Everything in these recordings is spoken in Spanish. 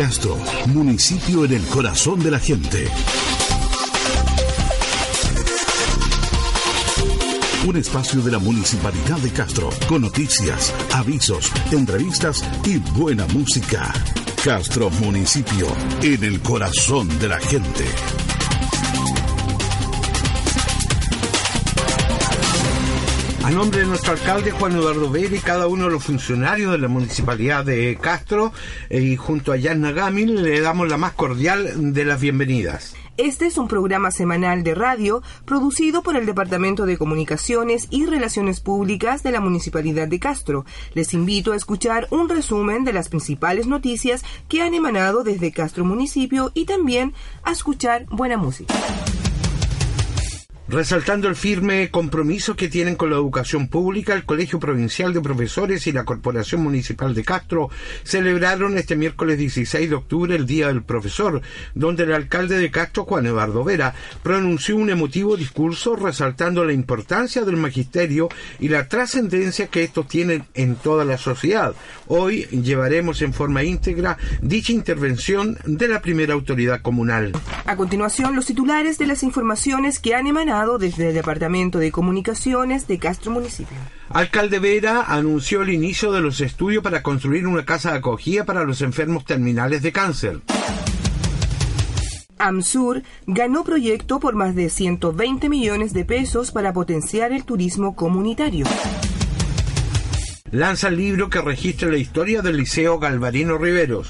Castro, municipio en el corazón de la gente. Un espacio de la Municipalidad de Castro, con noticias, avisos, entrevistas y buena música. Castro Municipio, en el corazón de la gente. A nombre de nuestro alcalde Juan Eduardo Vera y cada uno de los funcionarios de la Municipalidad de Castro eh, y junto a Jan Nagami le damos la más cordial de las bienvenidas. Este es un programa semanal de radio producido por el Departamento de Comunicaciones y Relaciones Públicas de la Municipalidad de Castro. Les invito a escuchar un resumen de las principales noticias que han emanado desde Castro Municipio y también a escuchar buena música resaltando el firme compromiso que tienen con la educación pública, el Colegio Provincial de Profesores y la Corporación Municipal de Castro celebraron este miércoles 16 de octubre el Día del Profesor, donde el alcalde de Castro, Juan Eduardo Vera, pronunció un emotivo discurso resaltando la importancia del magisterio y la trascendencia que estos tienen en toda la sociedad. Hoy llevaremos en forma íntegra dicha intervención de la primera autoridad comunal. A continuación, los titulares de las informaciones que han emanado desde el Departamento de Comunicaciones de Castro Municipio. Alcalde Vera anunció el inicio de los estudios para construir una casa de acogida para los enfermos terminales de cáncer. AMSUR ganó proyecto por más de 120 millones de pesos para potenciar el turismo comunitario. Lanza el libro que registra la historia del Liceo Galvarino Riveros.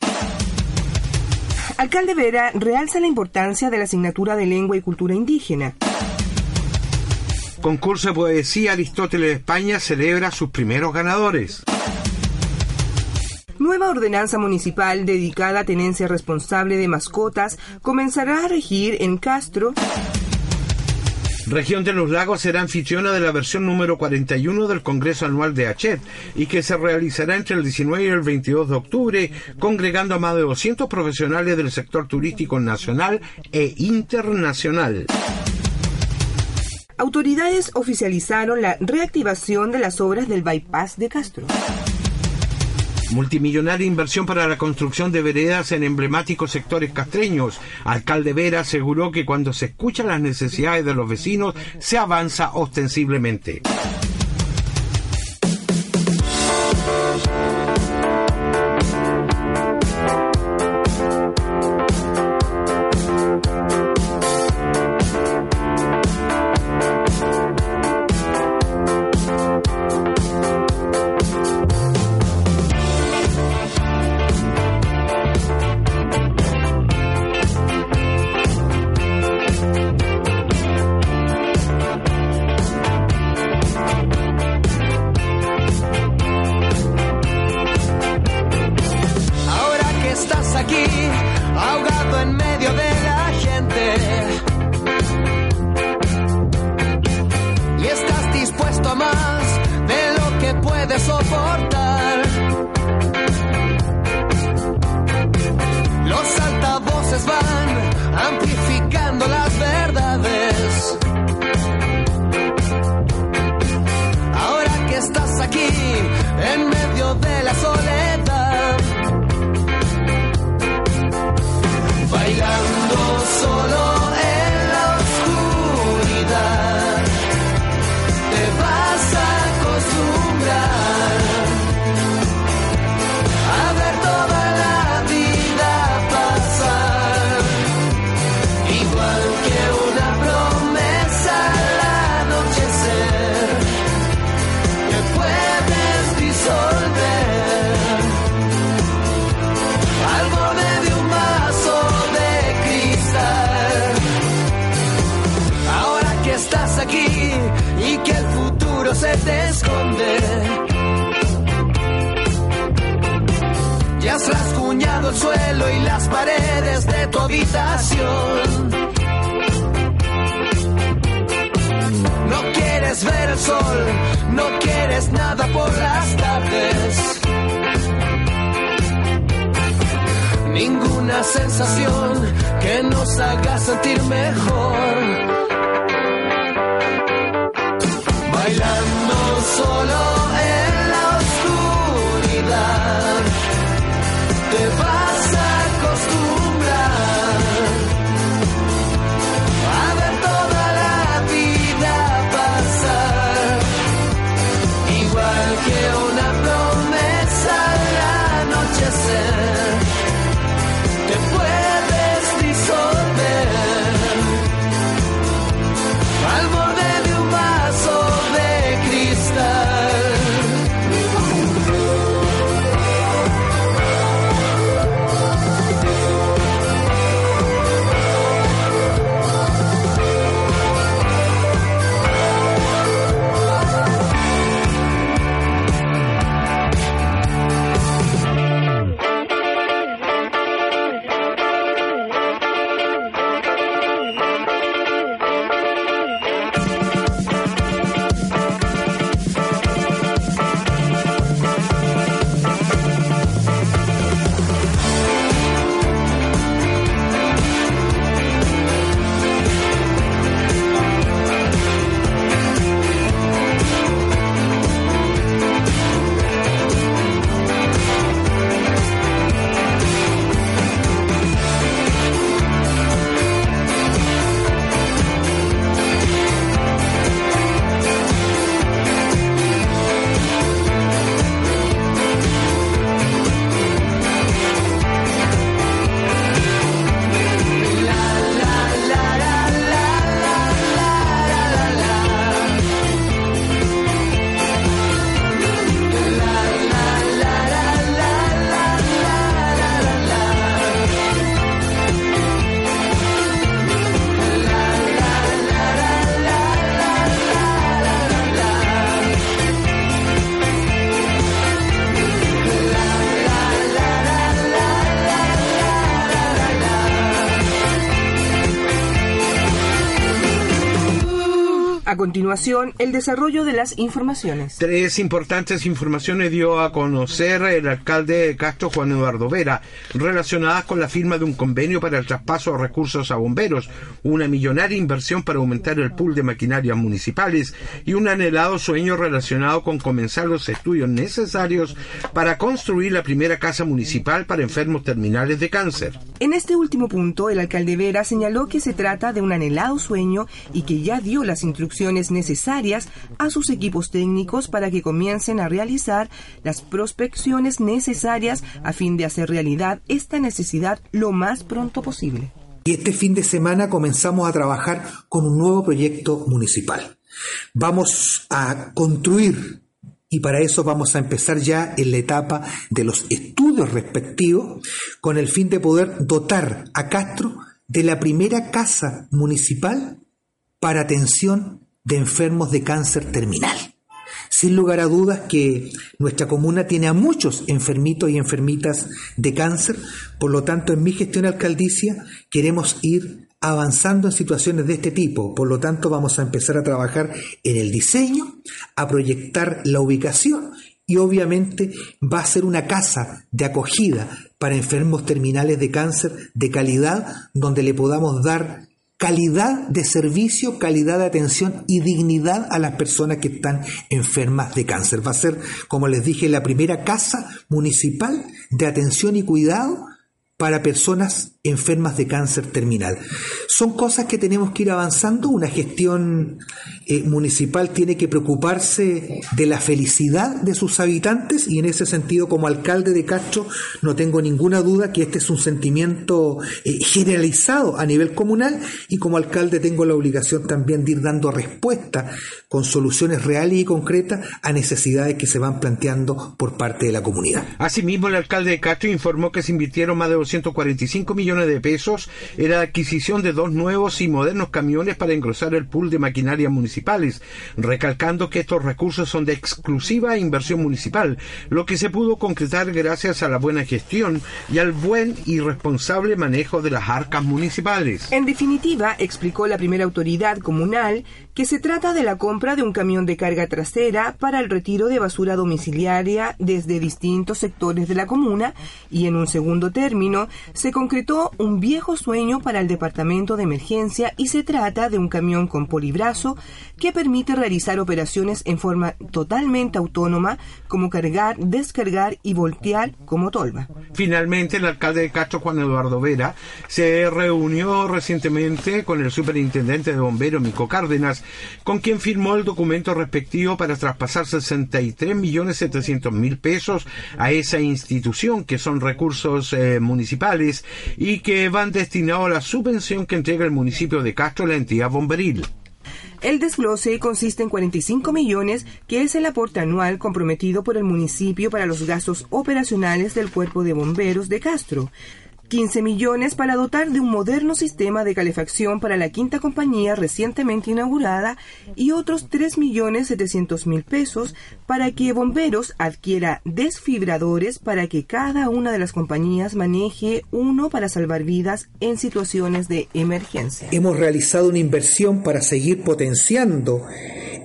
Alcalde Vera realza la importancia de la asignatura de lengua y cultura indígena. Concurso de Poesía Aristóteles de España celebra sus primeros ganadores. Nueva ordenanza municipal dedicada a tenencia responsable de mascotas comenzará a regir en Castro. Región de los Lagos será anfitriona de la versión número 41 del Congreso Anual de Achet y que se realizará entre el 19 y el 22 de octubre, congregando a más de 200 profesionales del sector turístico nacional e internacional autoridades oficializaron la reactivación de las obras del bypass de Castro. Multimillonaria inversión para la construcción de veredas en emblemáticos sectores castreños. Alcalde Vera aseguró que cuando se escuchan las necesidades de los vecinos, se avanza ostensiblemente. No quieres ver el sol, no quieres nada por las tardes. Ninguna sensación que nos haga sentir mejor. Bailando solo en la oscuridad. Te vas continuación, el desarrollo de las informaciones. Tres importantes informaciones dio a conocer el alcalde de Castro, Juan Eduardo Vera, relacionadas con la firma de un convenio para el traspaso de recursos a bomberos, una millonaria inversión para aumentar el pool de maquinarias municipales y un anhelado sueño relacionado con comenzar los estudios necesarios para construir la primera casa municipal para enfermos terminales de cáncer. En este último punto, el alcalde Vera señaló que se trata de un anhelado sueño y que ya dio las instrucciones necesarias a sus equipos técnicos para que comiencen a realizar las prospecciones necesarias a fin de hacer realidad esta necesidad lo más pronto posible. Y este fin de semana comenzamos a trabajar con un nuevo proyecto municipal. Vamos a construir y para eso vamos a empezar ya en la etapa de los estudios respectivos con el fin de poder dotar a Castro de la primera casa municipal para atención de enfermos de cáncer terminal. Sin lugar a dudas que nuestra comuna tiene a muchos enfermitos y enfermitas de cáncer, por lo tanto en mi gestión alcaldicia queremos ir avanzando en situaciones de este tipo, por lo tanto vamos a empezar a trabajar en el diseño, a proyectar la ubicación y obviamente va a ser una casa de acogida para enfermos terminales de cáncer de calidad donde le podamos dar calidad de servicio, calidad de atención y dignidad a las personas que están enfermas de cáncer. Va a ser, como les dije, la primera casa municipal de atención y cuidado para personas enfermas de cáncer terminal. Son cosas que tenemos que ir avanzando. Una gestión eh, municipal tiene que preocuparse de la felicidad de sus habitantes y en ese sentido, como alcalde de Castro, no tengo ninguna duda que este es un sentimiento eh, generalizado a nivel comunal y como alcalde tengo la obligación también de ir dando respuesta con soluciones reales y concretas a necesidades que se van planteando por parte de la comunidad. Asimismo, el alcalde de Castro informó que se invirtieron más de 245 millones de pesos era la adquisición de dos nuevos y modernos camiones para engrosar el pool de maquinarias municipales, recalcando que estos recursos son de exclusiva inversión municipal, lo que se pudo concretar gracias a la buena gestión y al buen y responsable manejo de las arcas municipales. En definitiva, explicó la primera autoridad comunal que se trata de la compra de un camión de carga trasera para el retiro de basura domiciliaria desde distintos sectores de la comuna y en un segundo término se concretó un viejo sueño para el departamento de emergencia y se trata de un camión con polibrazo que permite realizar operaciones en forma totalmente autónoma como cargar, descargar y voltear como tolva. Finalmente, el alcalde de Castro, Juan Eduardo Vera, se reunió recientemente con el superintendente de bomberos, Mico Cárdenas, con quien firmó el documento respectivo para traspasar 63.700.000 pesos a esa institución, que son recursos eh, municipales y que van destinados a la subvención que entrega el municipio de Castro a la entidad bomberil. El desglose consiste en 45 millones, que es el aporte anual comprometido por el municipio para los gastos operacionales del Cuerpo de Bomberos de Castro. 15 millones para dotar de un moderno sistema de calefacción para la quinta compañía recientemente inaugurada y otros 3 millones 700 mil pesos para que Bomberos adquiera desfibradores para que cada una de las compañías maneje uno para salvar vidas en situaciones de emergencia. Hemos realizado una inversión para seguir potenciando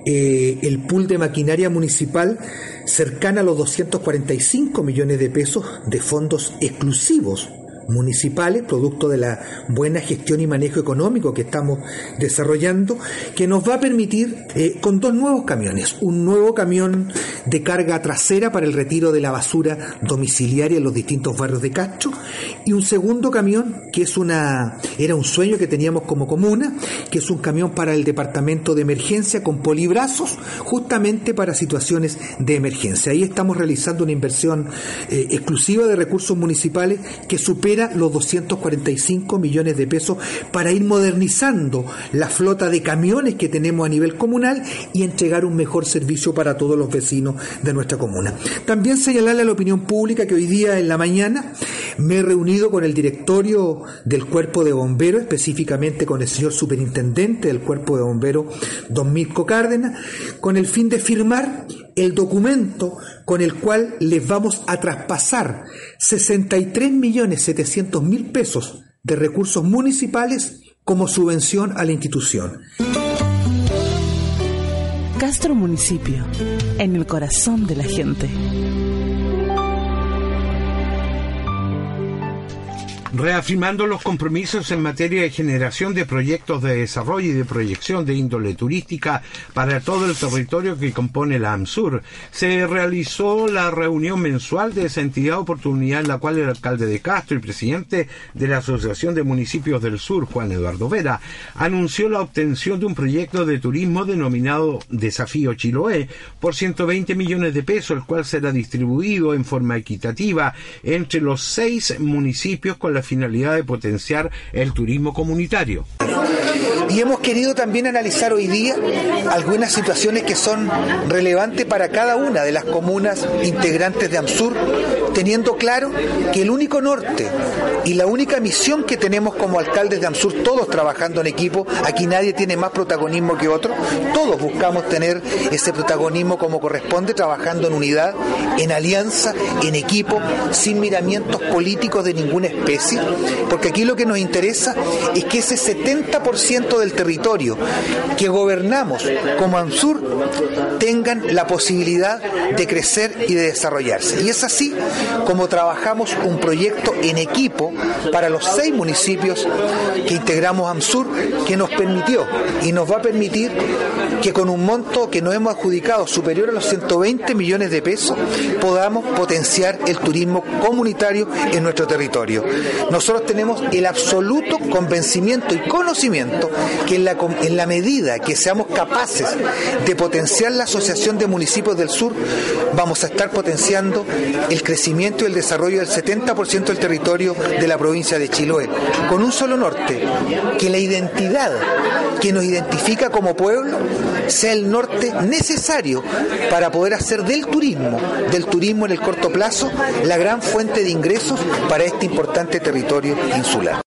eh, el pool de maquinaria municipal cercana a los 245 millones de pesos de fondos exclusivos municipales, producto de la buena gestión y manejo económico que estamos desarrollando, que nos va a permitir eh, con dos nuevos camiones, un nuevo camión de carga trasera para el retiro de la basura domiciliaria en los distintos barrios de Castro y un segundo camión que es una era un sueño que teníamos como comuna, que es un camión para el departamento de emergencia con polibrazos, justamente para situaciones de emergencia. Ahí estamos realizando una inversión eh, exclusiva de recursos municipales que supera los 245 millones de pesos para ir modernizando la flota de camiones que tenemos a nivel comunal y entregar un mejor servicio para todos los vecinos de nuestra comuna. También señalarle a la opinión pública que hoy día en la mañana me he reunido con el directorio del Cuerpo de Bomberos, específicamente con el señor superintendente del Cuerpo de Bomberos, don Mirko Cárdenas, con el fin de firmar el documento con el cual les vamos a traspasar 63 millones 700 mil pesos de recursos municipales como subvención a la institución. Castro Municipio, en el corazón de la gente. Reafirmando los compromisos en materia de generación de proyectos de desarrollo y de proyección de índole turística para todo el territorio que compone la AMSUR. Se realizó la reunión mensual de esa entidad oportunidad en la cual el alcalde de Castro y presidente de la Asociación de Municipios del Sur, Juan Eduardo Vera, anunció la obtención de un proyecto de turismo denominado Desafío Chiloé por 120 millones de pesos, el cual será distribuido en forma equitativa entre los seis municipios con la finalidad de potenciar el turismo comunitario. Y hemos querido también analizar hoy día algunas situaciones que son relevantes para cada una de las comunas integrantes de AMSUR, teniendo claro que el único norte y la única misión que tenemos como alcaldes de AMSUR, todos trabajando en equipo, aquí nadie tiene más protagonismo que otro, todos buscamos tener ese protagonismo como corresponde, trabajando en unidad, en alianza, en equipo, sin miramientos políticos de ninguna especie, porque aquí lo que nos interesa es que ese 70% del territorio que gobernamos como AMSUR tengan la posibilidad de crecer y de desarrollarse. Y es así como trabajamos un proyecto en equipo para los seis municipios que integramos AMSUR que nos permitió y nos va a permitir que con un monto que nos hemos adjudicado superior a los 120 millones de pesos podamos potenciar el turismo comunitario en nuestro territorio. Nosotros tenemos el absoluto convencimiento y conocimiento que en la, medida que seamos capaces de potenciar la Asociación de Municipios del Sur, vamos a estar potenciando el crecimiento y el desarrollo del 70% del territorio de la provincia de Chiloé, con un solo norte, que la identidad que nos identifica como pueblo sea el norte necesario para poder hacer del turismo, del turismo en el corto plazo, la gran fuente de ingresos para este importante territorio insular.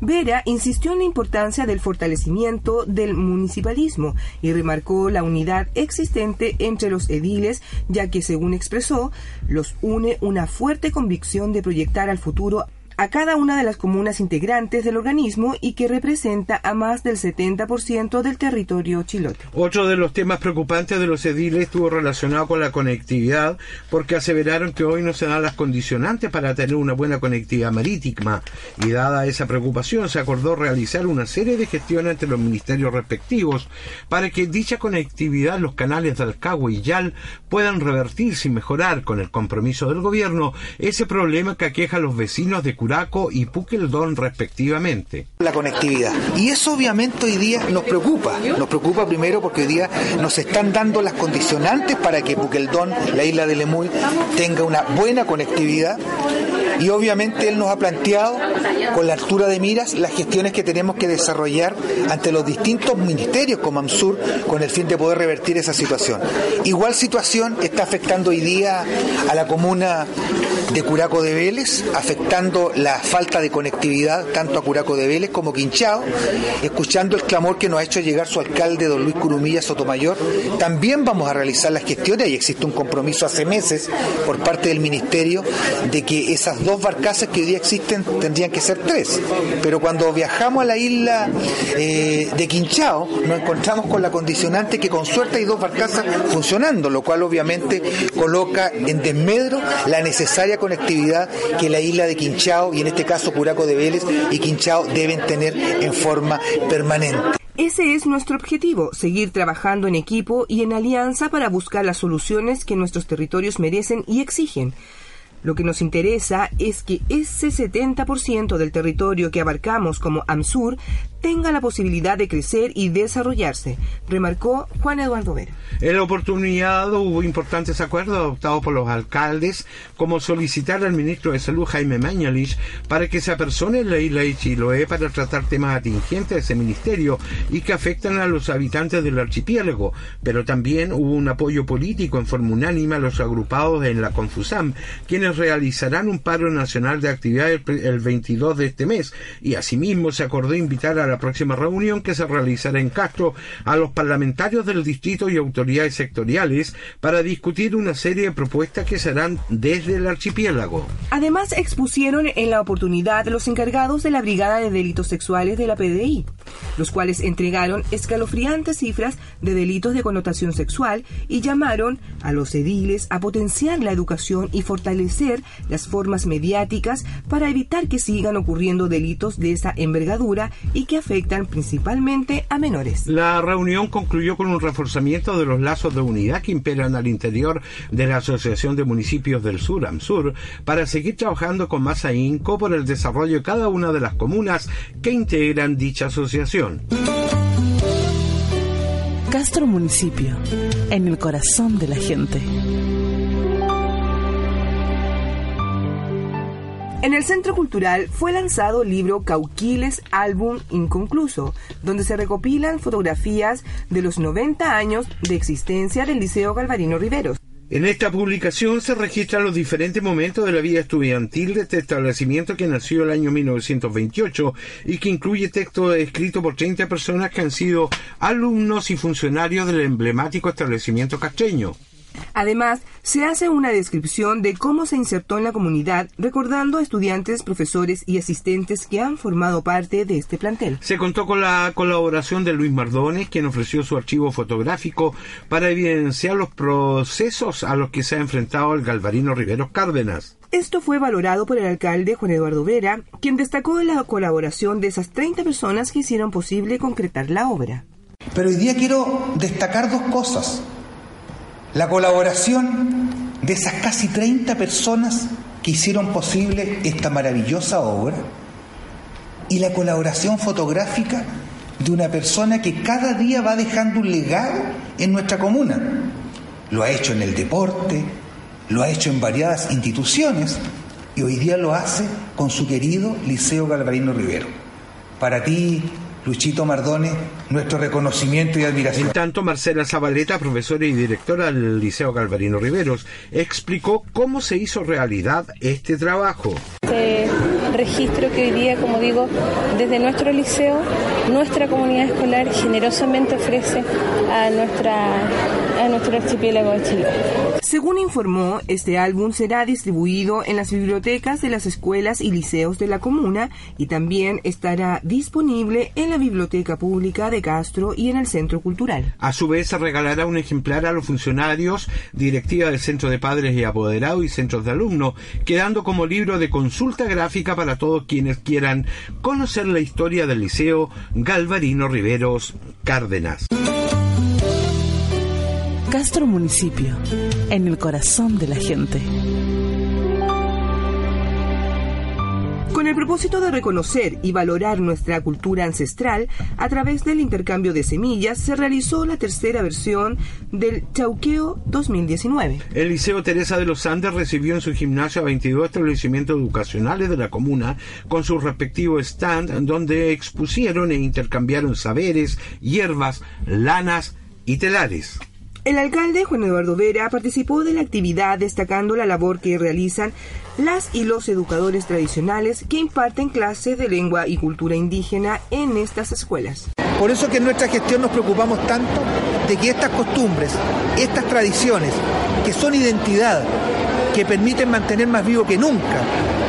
Vera insistió en la importancia del fortalecimiento del municipalismo y remarcó la unidad existente entre los ediles, ya que, según expresó, los une una fuerte convicción de proyectar al futuro a cada una de las comunas integrantes del organismo y que representa a más del 70% del territorio chilote. Otro de los temas preocupantes de los ediles estuvo relacionado con la conectividad, porque aseveraron que hoy no se dan las condicionantes para tener una buena conectividad marítima, y dada esa preocupación se acordó realizar una serie de gestiones entre los ministerios respectivos para que dicha conectividad, los canales de Alcagua y Yal, puedan revertirse y mejorar con el compromiso del gobierno ese problema que aqueja a los vecinos de Curaco y Puqueldón respectivamente. La conectividad. Y eso obviamente hoy día nos preocupa. Nos preocupa primero porque hoy día nos están dando las condicionantes para que Puqueldón, la isla de Lemuy, tenga una buena conectividad y obviamente él nos ha planteado con la altura de miras las gestiones que tenemos que desarrollar ante los distintos ministerios como AMSUR con el fin de poder revertir esa situación. Igual situación está afectando hoy día a la comuna de Curaco de Vélez, afectando la falta de conectividad tanto a Curaco de Vélez como Quinchao, escuchando el clamor que nos ha hecho llegar su alcalde, don Luis Curumilla Sotomayor. También vamos a realizar las gestiones y existe un compromiso hace meses por parte del Ministerio de que esas dos barcazas que hoy día existen tendrían que ser tres. Pero cuando viajamos a la isla eh, de Quinchao, nos encontramos con la condicionante que con suerte hay dos barcazas funcionando, lo cual obviamente coloca en desmedro la necesaria conectividad que la isla de Quinchao y en este caso Curaco de Vélez y Quinchao deben tener en forma permanente. Ese es nuestro objetivo, seguir trabajando en equipo y en alianza para buscar las soluciones que nuestros territorios merecen y exigen. Lo que nos interesa es que ese 70% del territorio que abarcamos como AMSUR tenga la posibilidad de crecer y desarrollarse, remarcó Juan Eduardo Vera. En la oportunidad hubo importantes acuerdos adoptados por los alcaldes, como solicitar al ministro de Salud Jaime Mañalich para que se apersone la isla de Chiloé para tratar temas atingentes de ese ministerio y que afectan a los habitantes del archipiélago, pero también hubo un apoyo político en forma unánime a los agrupados en la Confusam, quienes realizarán un paro nacional de actividades el 22 de este mes y asimismo se acordó invitar a la próxima reunión que se realizará en Castro a los parlamentarios del distrito y autoridades sectoriales para discutir una serie de propuestas que serán desde el archipiélago. Además expusieron en la oportunidad los encargados de la Brigada de Delitos Sexuales de la PDI. los cuales entregaron escalofriantes cifras de delitos de connotación sexual y llamaron a los ediles a potenciar la educación y fortalecer las formas mediáticas para evitar que sigan ocurriendo delitos de esa envergadura y que afectan principalmente a menores. La reunión concluyó con un reforzamiento de los lazos de unidad que imperan al interior de la Asociación de Municipios del Sur, AMSUR, para seguir trabajando con más ahínco por el desarrollo de cada una de las comunas que integran dicha asociación. Castro Municipio, en el corazón de la gente. En el Centro Cultural fue lanzado el libro Cauquiles Álbum Inconcluso, donde se recopilan fotografías de los 90 años de existencia del Liceo Galvarino Riveros. En esta publicación se registran los diferentes momentos de la vida estudiantil de este establecimiento que nació el año 1928 y que incluye texto escrito por 30 personas que han sido alumnos y funcionarios del emblemático establecimiento castreño. Además, se hace una descripción de cómo se insertó en la comunidad, recordando a estudiantes, profesores y asistentes que han formado parte de este plantel. Se contó con la colaboración de Luis Mardones, quien ofreció su archivo fotográfico para evidenciar los procesos a los que se ha enfrentado el Galvarino Riveros Cárdenas. Esto fue valorado por el alcalde Juan Eduardo Vera, quien destacó la colaboración de esas 30 personas que hicieron posible concretar la obra. Pero hoy día quiero destacar dos cosas la colaboración de esas casi 30 personas que hicieron posible esta maravillosa obra y la colaboración fotográfica de una persona que cada día va dejando un legado en nuestra comuna. Lo ha hecho en el deporte, lo ha hecho en variadas instituciones y hoy día lo hace con su querido Liceo Galvarino Rivero. Para ti, Luchito Mardone, nuestro reconocimiento y admiración. En tanto, Marcela Zabaleta, profesora y directora del Liceo Galvarino Riveros, explicó cómo se hizo realidad este trabajo. Este registro que hoy día, como digo, desde nuestro liceo, nuestra comunidad escolar generosamente ofrece a, nuestra, nuestro archipiélago de Chile. Según informó, este álbum será distribuido en las bibliotecas de las escuelas y liceos de la comuna y también estará disponible en la Biblioteca Pública de Castro y en el Centro Cultural. A su vez, se regalará un ejemplar a los funcionarios, directiva del Centro de Padres y Apoderados y centros de alumnos, quedando como libro de consulta gráfica para todos quienes quieran conocer la historia del Liceo Galvarino Riveros Cárdenas. Castro Municipio, en el corazón de la gente. Con el propósito de reconocer y valorar nuestra cultura ancestral, a través del intercambio de semillas se realizó la tercera versión del Chauqueo 2019. El Liceo Teresa de los Andes recibió en su gimnasio a 22 establecimientos educacionales de la comuna con su respectivo stand donde expusieron e intercambiaron saberes, hierbas, lanas y telares. El alcalde Juan Eduardo Vera participó de la actividad destacando la labor que realizan las y los educadores tradicionales que imparten clases de lengua y cultura indígena en estas escuelas. Por eso que en nuestra gestión nos preocupamos tanto de que estas costumbres, estas tradiciones, que son identidad, que permiten mantener más vivo que nunca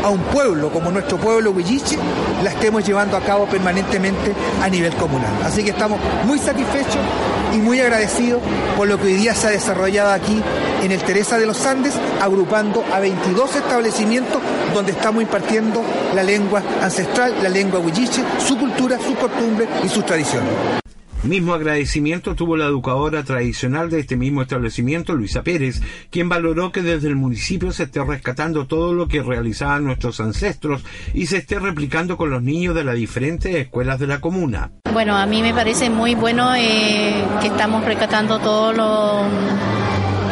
a un pueblo como nuestro pueblo Huilliche, la estemos llevando a cabo permanentemente a nivel comunal. Así que estamos muy satisfechos y muy agradecidos por lo que hoy día se ha desarrollado aquí en el Teresa de los Andes, agrupando a 22 establecimientos donde estamos impartiendo la lengua ancestral, la lengua huilliche, su cultura, sus costumbres y sus tradiciones. Mismo agradecimiento tuvo la educadora tradicional de este mismo establecimiento, Luisa Pérez, quien valoró que desde el municipio se esté rescatando todo lo que realizaban nuestros ancestros y se esté replicando con los niños de las diferentes escuelas de la comuna. Bueno, a mí me parece muy bueno eh, que estamos rescatando todo lo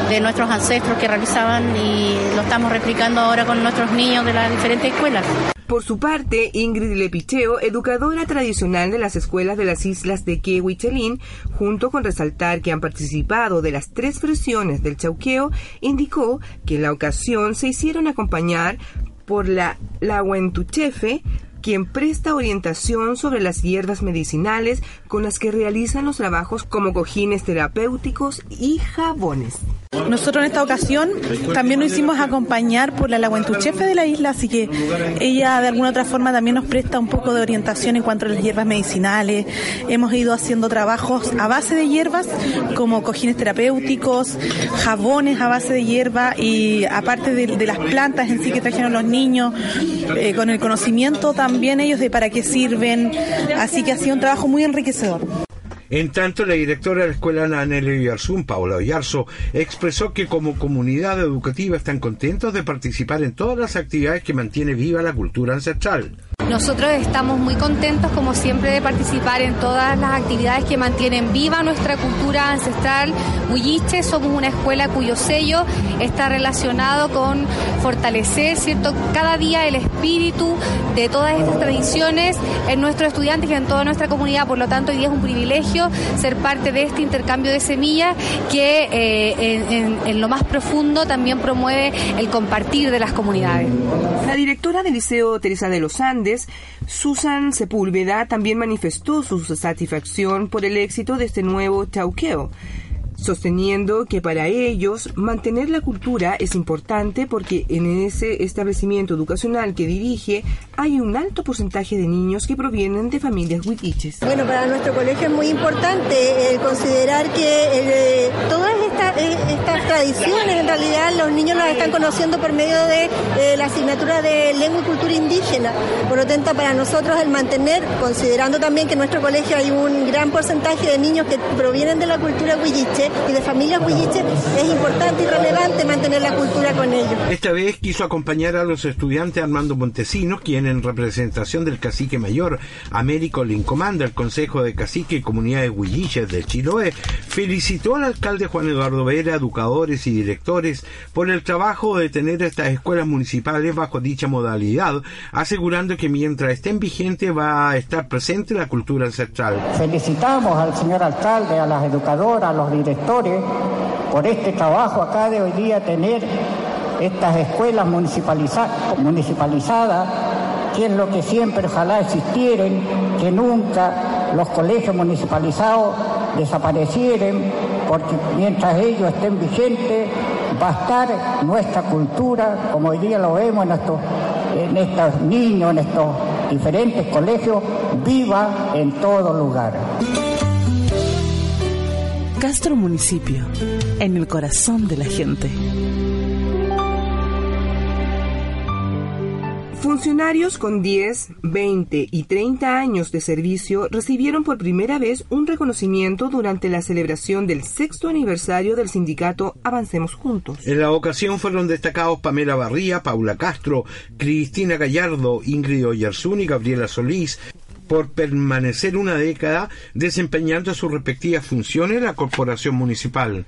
de nuestros ancestros que realizaban y lo estamos replicando ahora con nuestros niños de las diferentes escuelas. Por su parte, Ingrid Lepicheo, educadora tradicional de las escuelas de las islas de Quehue y Chelín, junto con resaltar que han participado de las tres versiones del chauqueo, indicó que en la ocasión se hicieron acompañar por la Lahuentuchefe, quien presta orientación sobre las hierbas medicinales con las que realizan los trabajos como cojines terapéuticos y jabones. Nosotros en esta ocasión también nos hicimos acompañar por la laguentuchefe de la isla, así que ella de alguna otra forma también nos presta un poco de orientación en cuanto a las hierbas medicinales. Hemos ido haciendo trabajos a base de hierbas como cojines terapéuticos, jabones a base de hierba y aparte de, las plantas en sí que trajeron los niños, eh, con el conocimiento también ellos de para qué sirven. Así que ha sido un trabajo muy enriquecedor. En tanto, la directora de la escuela Nanel Oyarzún, Paula Oyarzo, expresó que como comunidad educativa están contentos de participar en todas las actividades que mantiene viva la cultura ancestral. Nosotros estamos muy contentos, como siempre, de participar en todas las actividades que mantienen viva nuestra cultura ancestral huilliche. Somos una escuela cuyo sello está relacionado con fortalecer, ¿cierto?, cada día el espíritu de todas estas tradiciones en nuestros estudiantes y en toda nuestra comunidad. Por lo tanto, hoy día es un privilegio ser parte de este intercambio de semillas que eh, en lo más profundo también promueve el compartir de las comunidades. La directora del Liceo Teresa de los Andes Susan Sepúlveda también manifestó su satisfacción por el éxito de este nuevo tauqueo sosteniendo que para ellos mantener la cultura es importante porque en ese establecimiento educacional que dirige hay un alto porcentaje de niños que provienen de familias huitiches. Bueno, para nuestro colegio es muy importante considerar que eh, todas eh, estas, tradiciones en realidad los niños las están conociendo por medio de la asignatura de lengua y cultura indígena. Por lo tanto, para nosotros el mantener, considerando también que en nuestro colegio hay un gran porcentaje de niños que provienen de la cultura huilliche, y de familias huilliches, es importante y relevante mantener la cultura con ellos. Esta vez quiso acompañar a los estudiantes Armando Montesinos, quien en representación del cacique mayor Américo Lincomanda, el Consejo de Cacique y Comunidades Huilliches de Chiloé, felicitó al alcalde Juan Eduardo Vera, educadores y directores por el trabajo de tener estas escuelas municipales bajo dicha modalidad, asegurando que mientras estén vigentes va a estar presente la cultura ancestral. Felicitamos al señor alcalde, a las educadoras, a los directores, por este trabajo acá de hoy día tener estas escuelas municipalizadas, que es lo que siempre ojalá existieran, que nunca los colegios municipalizados desaparecieran, porque mientras ellos estén vigentes va a estar nuestra cultura, como hoy día lo vemos en estos, niños, en estos diferentes colegios, viva en todo lugar. Castro Municipio, en el corazón de la gente. Funcionarios con 10, 20 y 30 años de servicio recibieron por primera vez un reconocimiento durante la celebración del sexto aniversario del sindicato Avancemos Juntos. En la ocasión fueron destacados Pamela Barría, Paula Castro, Cristina Gallardo, Ingrid Oyarzún y Gabriela Solís, por permanecer una década desempeñando sus respectivas funciones en la corporación municipal.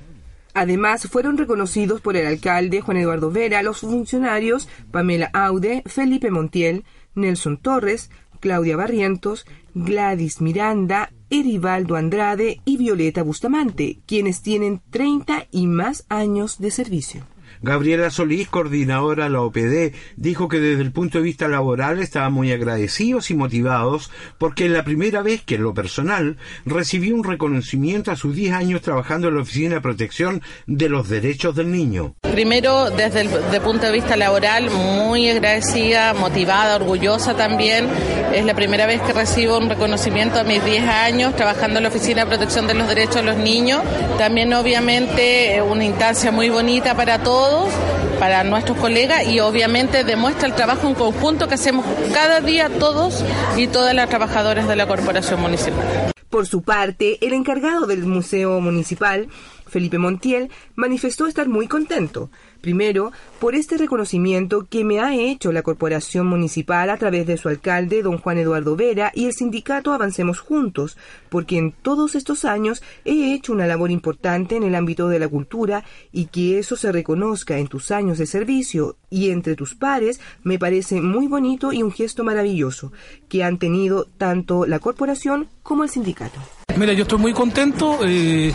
Además, fueron reconocidos por el alcalde Juan Eduardo Vera los funcionarios Pamela Aude, Felipe Montiel, Nelson Torres, Claudia Barrientos, Gladys Miranda, Erivaldo Andrade y Violeta Bustamante, quienes tienen 30 y más años de servicio. Gabriela Solís, coordinadora de la OPD, dijo que desde el punto de vista laboral estaban muy agradecidos y motivados porque es la primera vez que en lo personal recibió un reconocimiento a sus 10 años trabajando en la Oficina de Protección de los Derechos del Niño. Primero, desde el punto de vista laboral, muy agradecida, motivada, orgullosa también. Es la primera vez que recibo un reconocimiento a mis 10 años trabajando en la Oficina de Protección de los Derechos de los Niños. También, obviamente, una instancia muy bonita para todos pessoas para nuestros colegas y obviamente demuestra el trabajo en conjunto que hacemos cada día todos y todas las trabajadoras de la Corporación Municipal. Por su parte, el encargado del Museo Municipal, Felipe Montiel, manifestó estar muy contento, Primero, por este reconocimiento que me ha hecho la Corporación Municipal a través de su alcalde, don Juan Eduardo Vera, y el sindicato Avancemos Juntos, porque en todos estos años he hecho una labor importante en el ámbito de la cultura y que eso se reconozca en tus años de servicio y entre tus pares me parece muy bonito y un gesto maravilloso que han tenido tanto la corporación como el sindicato. Mira, yo estoy muy contento, eh,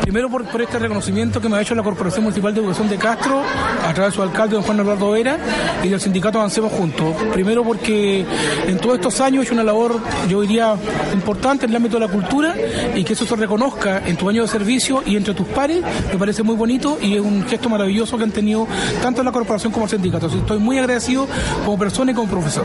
primero por, este reconocimiento que me ha hecho la Corporación Municipal de Educación de Castro, a través de su alcalde, don Juan Eduardo Vera, y del sindicato Avancemos Juntos. Primero porque en todos estos años he hecho una labor, yo diría, importante en el ámbito de la cultura, y que eso se reconozca en tu año de servicio y entre tus pares, me parece muy bonito y es un gesto maravilloso que han tenido tanto la corporación como el sindicato. estoy muy agradecido como persona y como profesor.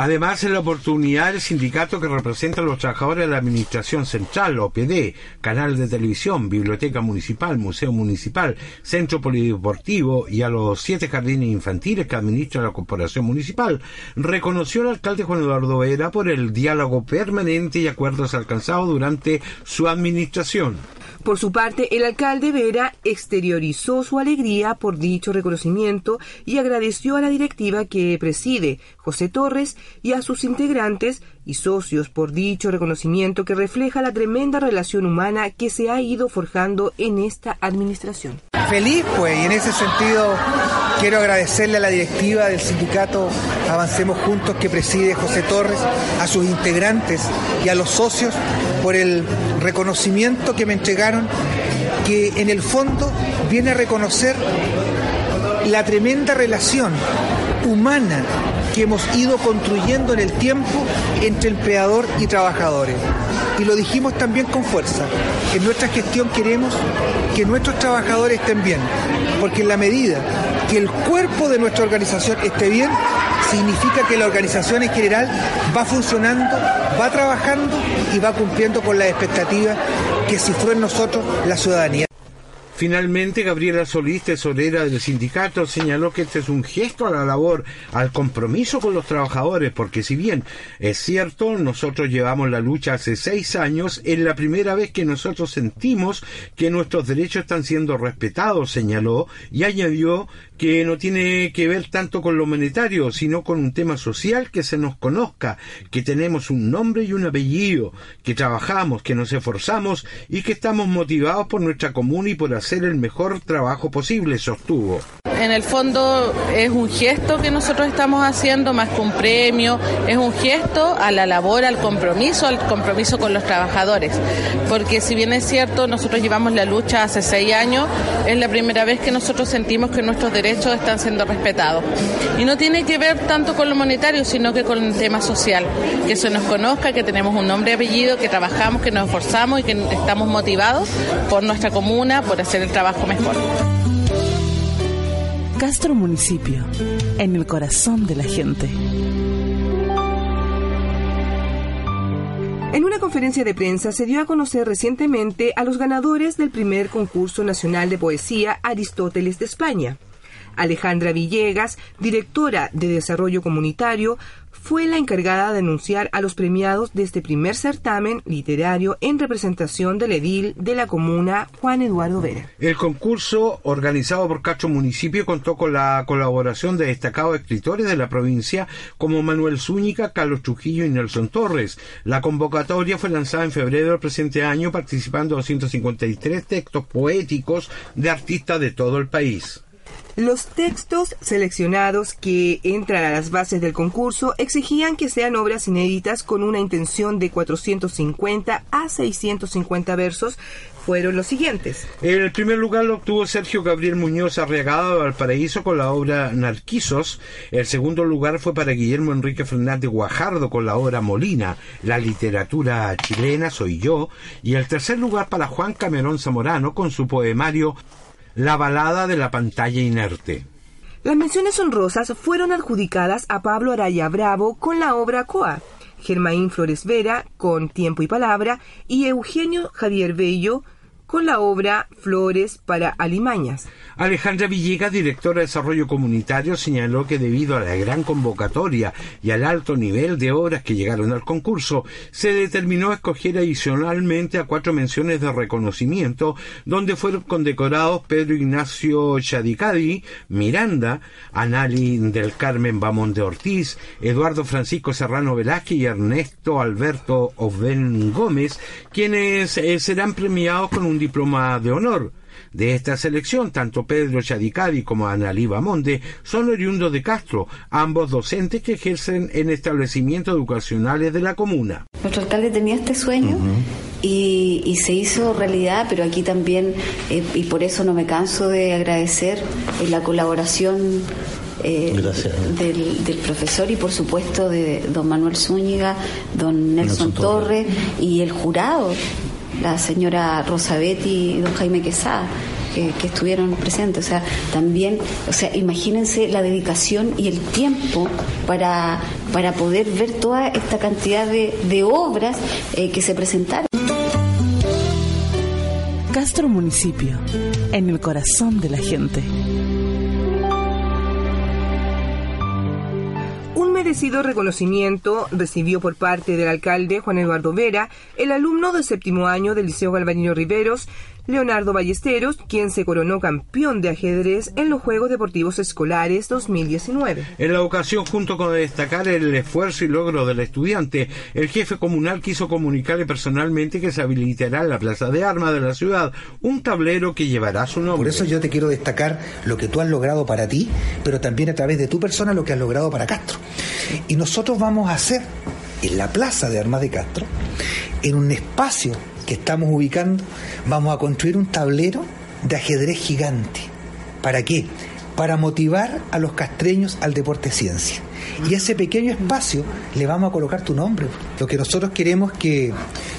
Además, en la oportunidad, el sindicato que representa a los trabajadores de la Administración Central, OPD, canal de televisión, biblioteca municipal, museo municipal, centro polideportivo y a los siete jardines infantiles que administra la corporación municipal, reconoció al alcalde Juan Eduardo Vera por el diálogo permanente y acuerdos alcanzados durante su administración. Por su parte, el alcalde Vera exteriorizó su alegría por dicho reconocimiento y agradeció a la directiva que preside, José Torres, y a sus integrantes y socios por dicho reconocimiento que refleja la tremenda relación humana que se ha ido forjando en esta administración. Feliz, pues, y en ese sentido quiero agradecerle a la directiva del sindicato Avancemos Juntos que preside José Torres, a sus integrantes y a los socios por el reconocimiento que me entregaron, que en el fondo viene a reconocer la tremenda relación humana que hemos ido construyendo en el tiempo entre empleador y trabajadores. Y lo dijimos también con fuerza. En nuestra gestión queremos que nuestros trabajadores estén bien, porque en la medida que el cuerpo de nuestra organización esté bien, significa que la organización en general va funcionando, va trabajando y va cumpliendo con las expectativas que cifró en nosotros la ciudadanía. Finalmente, Gabriela Solís, tesorera del sindicato, señaló que este es un gesto a la labor, al compromiso con los trabajadores, porque si bien es cierto, nosotros llevamos la lucha hace seis años, es la primera vez que nosotros sentimos que nuestros derechos están siendo respetados, señaló, y añadió que no tiene que ver tanto con lo monetario, sino con un tema social que se nos conozca, que tenemos un nombre y un apellido, que trabajamos, que nos esforzamos y que estamos motivados por nuestra comuna y por hacer el mejor trabajo posible, sostuvo. En el fondo es un gesto que nosotros estamos haciendo más que un premio, es un gesto a la labor, al compromiso, al compromiso con los trabajadores, porque si bien es cierto, nosotros llevamos la lucha hace seis años, es la primera vez que nosotros sentimos que nuestros derechos derechos están siendo respetados. Y no tiene que ver tanto con lo monetario, sino que con el tema social, que se nos conozca, que tenemos un nombre y apellido, que trabajamos, que nos esforzamos y que estamos motivados por nuestra comuna, por hacer el trabajo mejor. Castro Municipio, en el corazón de la gente. En una conferencia de prensa se dio a conocer recientemente a los ganadores del primer concurso nacional de poesía Aristóteles de España. Alejandra Villegas, directora de Desarrollo Comunitario, fue la encargada de anunciar a los premiados de este primer certamen literario en representación del edil de la comuna Juan Eduardo Vera. El concurso, organizado por Castro Municipio, contó con la colaboración de destacados escritores de la provincia como Manuel Zúñiga, Carlos Trujillo y Nelson Torres. La convocatoria fue lanzada en febrero del presente año, participando 253 textos poéticos de artistas de todo el país. Los textos seleccionados que entran a las bases del concurso exigían que sean obras inéditas con una intención de 450 a 650 versos. Fueron los siguientes. El primer lugar lo obtuvo Sergio Gabriel Muñoz Arriagado de Valparaíso con la obra Narquisos. El segundo lugar fue para Guillermo Enrique Fernández Guajardo con la obra Molina, La literatura chilena soy yo. Y el tercer lugar para Juan Camerón Zamorano con su poemario la balada de la pantalla inerte. Las menciones honrosas fueron adjudicadas a Pablo Araya Bravo con la obra Coa, Germaín Flores Vera con Tiempo y Palabra y Eugenio Javier Bello con la obra Flores para Alimañas. Alejandra Villegas, directora de Desarrollo Comunitario, señaló que debido a la gran convocatoria y al alto nivel de obras que llegaron al concurso, se determinó escoger adicionalmente a cuatro menciones de reconocimiento, donde fueron condecorados Pedro Ignacio Chadicadi, Miranda, Anali del Carmen Bamón de Ortiz, Eduardo Francisco Serrano Velázquez y Ernesto Alberto Oven Gómez, quienes eh, serán premiados con un diploma de honor. De esta selección, tanto Pedro Chadicadi como Analí Bamonde son oriundos de Castro, ambos docentes que ejercen en establecimientos educacionales de la comuna. Nuestro alcalde tenía este sueño y, se hizo realidad, pero aquí también, eh, y por eso no me canso de agradecer eh, la colaboración eh, del, profesor y por supuesto de don Manuel Zúñiga, don Nelson, Torres y el jurado, la señora Rosabetti y don Jaime Quesada. Que, estuvieron presentes, o sea, también, o sea, imagínense la dedicación y el tiempo para, para poder ver toda esta cantidad de, obras que se presentaron. Castro Municipio, en el corazón de la gente. Merecido reconocimiento recibió por parte del alcalde Juan Eduardo Vera el alumno del séptimo año del Liceo Galvanino Riveros, Leonardo Ballesteros, quien se coronó campeón de ajedrez en los Juegos Deportivos Escolares 2019. En la ocasión, junto con destacar el esfuerzo y logro del estudiante, el jefe comunal quiso comunicarle personalmente que se habilitará en la Plaza de Armas de la ciudad un tablero que llevará su nombre. Por eso yo te quiero destacar lo que tú has logrado para ti, pero también a través de tu persona lo que has logrado para Castro. Y nosotros vamos a hacer en la Plaza de Armas de Castro, en un espacio que estamos ubicando, vamos a construir un tablero de ajedrez gigante. ¿Para qué? Para motivar a los castreños al deporte ciencia. Y ese pequeño espacio le vamos a colocar tu nombre. Lo que nosotros queremos que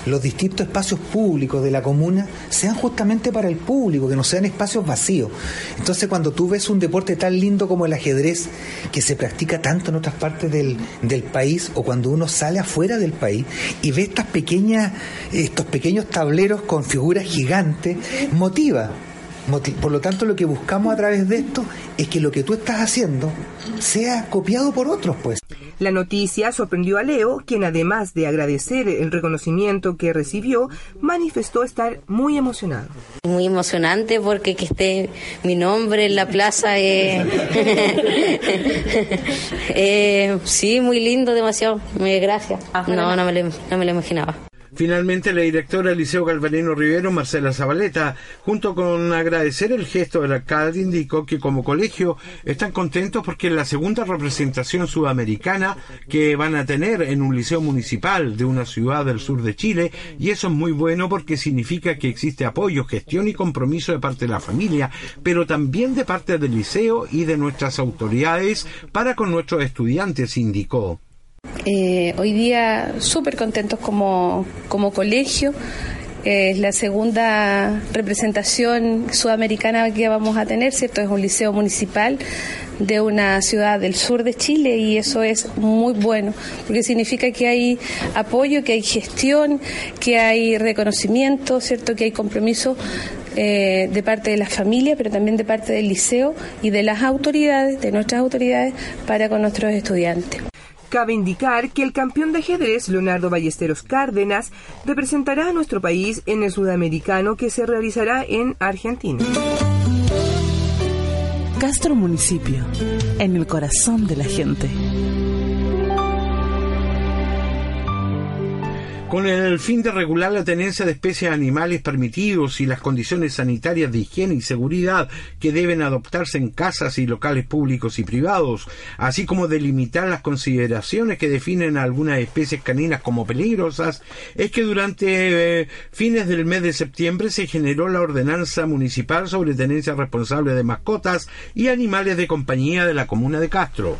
los distintos espacios públicos de la comuna sean justamente para el público, que no sean espacios vacíos. Entonces cuando tú ves un deporte tan lindo como el ajedrez, que se practica tanto en otras partes del, del país, o cuando uno sale afuera del país y ve estas pequeñas, estos pequeños tableros con figuras gigantes, motiva por lo tanto, lo que buscamos a través de esto es que lo que tú estás haciendo sea copiado por otros, pues. La noticia sorprendió a Leo, quien además de agradecer el reconocimiento que recibió, manifestó estar muy emocionado. Muy emocionante porque que esté mi nombre en la plaza. Eh, eh, sí, muy lindo, demasiado. Gracias. No, no me no me lo imaginaba. Finalmente, la directora del Liceo Galvarino Rivero, Marcela Zabaleta, junto con agradecer el gesto del alcalde, indicó que como colegio están contentos porque es la segunda representación sudamericana que van a tener en un liceo municipal de una ciudad del sur de Chile y eso es muy bueno porque significa que existe apoyo, gestión y compromiso de parte de la familia, pero también de parte del liceo y de nuestras autoridades para con nuestros estudiantes, indicó. Eh, hoy día súper contentos como, como colegio. es la segunda representación sudamericana que vamos a tener, ¿cierto? Es un liceo municipal de una ciudad del sur de Chile y eso es muy bueno, porque significa que hay apoyo, que hay gestión, que hay reconocimiento, ¿cierto? Que hay compromiso eh, de parte de la familia, pero también de parte del liceo y de las autoridades, de nuestras autoridades, para con nuestros estudiantes. Cabe indicar que el campeón de ajedrez Leonardo Ballesteros Cárdenas representará a nuestro país en el sudamericano que se realizará en Argentina. Castro Municipio, en el corazón de la gente. Con el fin de regular la tenencia de especies animales permitidos y las condiciones sanitarias de higiene y seguridad que deben adoptarse en casas y locales públicos y privados, así como delimitar las consideraciones que definen a algunas especies caninas como peligrosas, es que durante eh, fines del mes de septiembre se generó la ordenanza municipal sobre tenencia responsable de mascotas y animales de compañía de la comuna de Castro.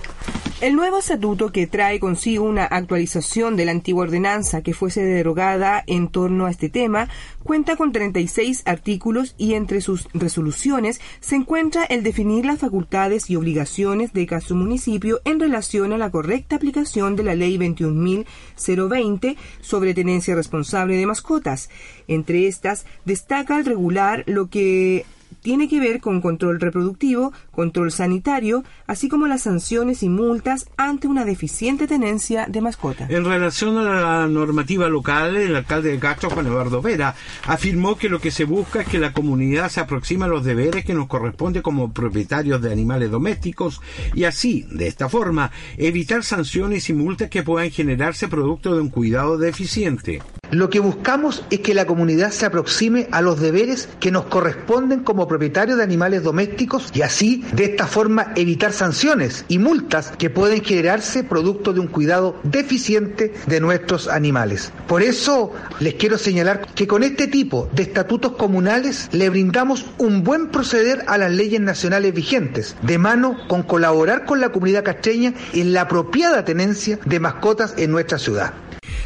El nuevo estatuto que trae consigo una actualización de la antigua ordenanza que fuese derogada en torno a este tema cuenta con 36 artículos y entre sus resoluciones se encuentra el definir las facultades y obligaciones de cada municipio en relación a la correcta aplicación de la Ley 21.020 sobre tenencia responsable de mascotas. Entre estas destaca el regular lo que tiene que ver con control reproductivo, control sanitario, así como las sanciones y multas ante una deficiente tenencia de mascotas. En relación a la normativa local, el alcalde de Castro, Juan Eduardo Vera, afirmó que lo que se busca es que la comunidad se aproxime a los deberes que nos corresponde como propietarios de animales domésticos y así, de esta forma, evitar sanciones y multas que puedan generarse producto de un cuidado deficiente. Lo que buscamos es que la comunidad se aproxime a los deberes que nos corresponden como propietarios de animales domésticos y así, de esta forma, evitar sanciones y multas que pueden generarse producto de un cuidado deficiente de nuestros animales. Por eso les quiero señalar que con este tipo de estatutos comunales le brindamos un buen proceder a las leyes nacionales vigentes, de mano con colaborar con la comunidad castreña en la apropiada tenencia de mascotas en nuestra ciudad.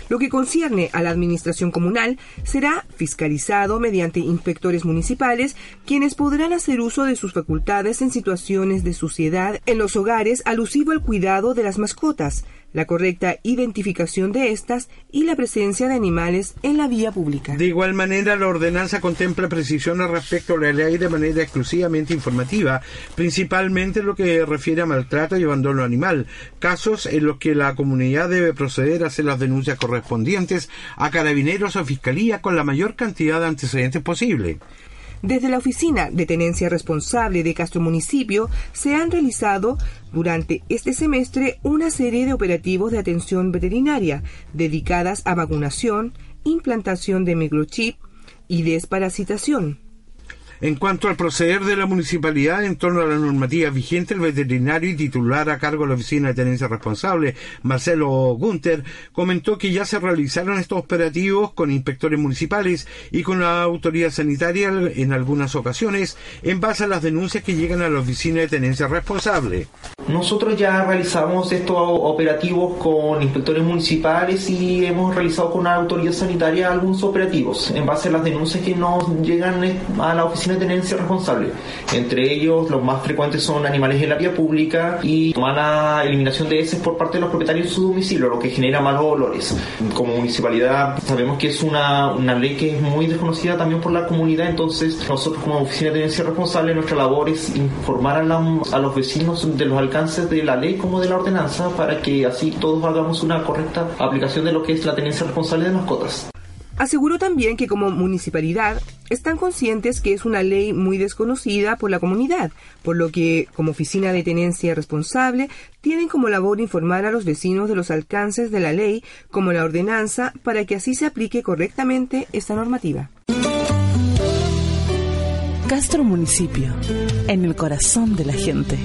Lo que concierne a la administración comunal será fiscalizado mediante inspectores municipales, quienes podrán hacer uso de sus facultades en situaciones de suciedad en los hogares alusivo al cuidado de las mascotas, la correcta identificación de estas y la presencia de animales en la vía pública. De igual manera, la ordenanza contempla precisiones respecto a la ley de manera exclusivamente informativa, principalmente en lo que refiere a maltrato y abandono animal, casos en los que la comunidad debe proceder a hacer las denuncias correspondientes a carabineros o fiscalía con la mayor cantidad de antecedentes posible. Desde la Oficina de Tenencia Responsable de Castro Municipio se han realizado durante este semestre una serie de operativos de atención veterinaria dedicadas a vacunación, implantación de microchip y desparasitación. En cuanto al proceder de la municipalidad en torno a la normativa vigente, el veterinario y titular a cargo de la oficina de tenencia responsable, Marcelo Gunter, comentó que ya se realizaron estos operativos con inspectores municipales y con la autoridad sanitaria en algunas ocasiones, en base a las denuncias que llegan a la oficina de tenencia responsable. Nosotros ya realizamos estos operativos con inspectores municipales y hemos realizado con la autoridad sanitaria algunos operativos en base a las denuncias que nos llegan a la oficina de tenencia responsable. Entre ellos, los más frecuentes son animales en la vía pública y mala eliminación de heces por parte de los propietarios en su domicilio, lo que genera malos olores. Como municipalidad sabemos que es una, una ley que es muy desconocida también por la comunidad, entonces nosotros como oficina de tenencia responsable, nuestra labor es informar a, la, a los vecinos de los alcances de la ley como de la ordenanza para que así todos hagamos una correcta aplicación de lo que es la tenencia responsable de mascotas. Aseguró también que como municipalidad están conscientes que es una ley muy desconocida por la comunidad, por lo que como oficina de tenencia responsable tienen como labor informar a los vecinos de los alcances de la ley como la ordenanza para que así se aplique correctamente esta normativa. Castro Municipio, en el corazón de la gente.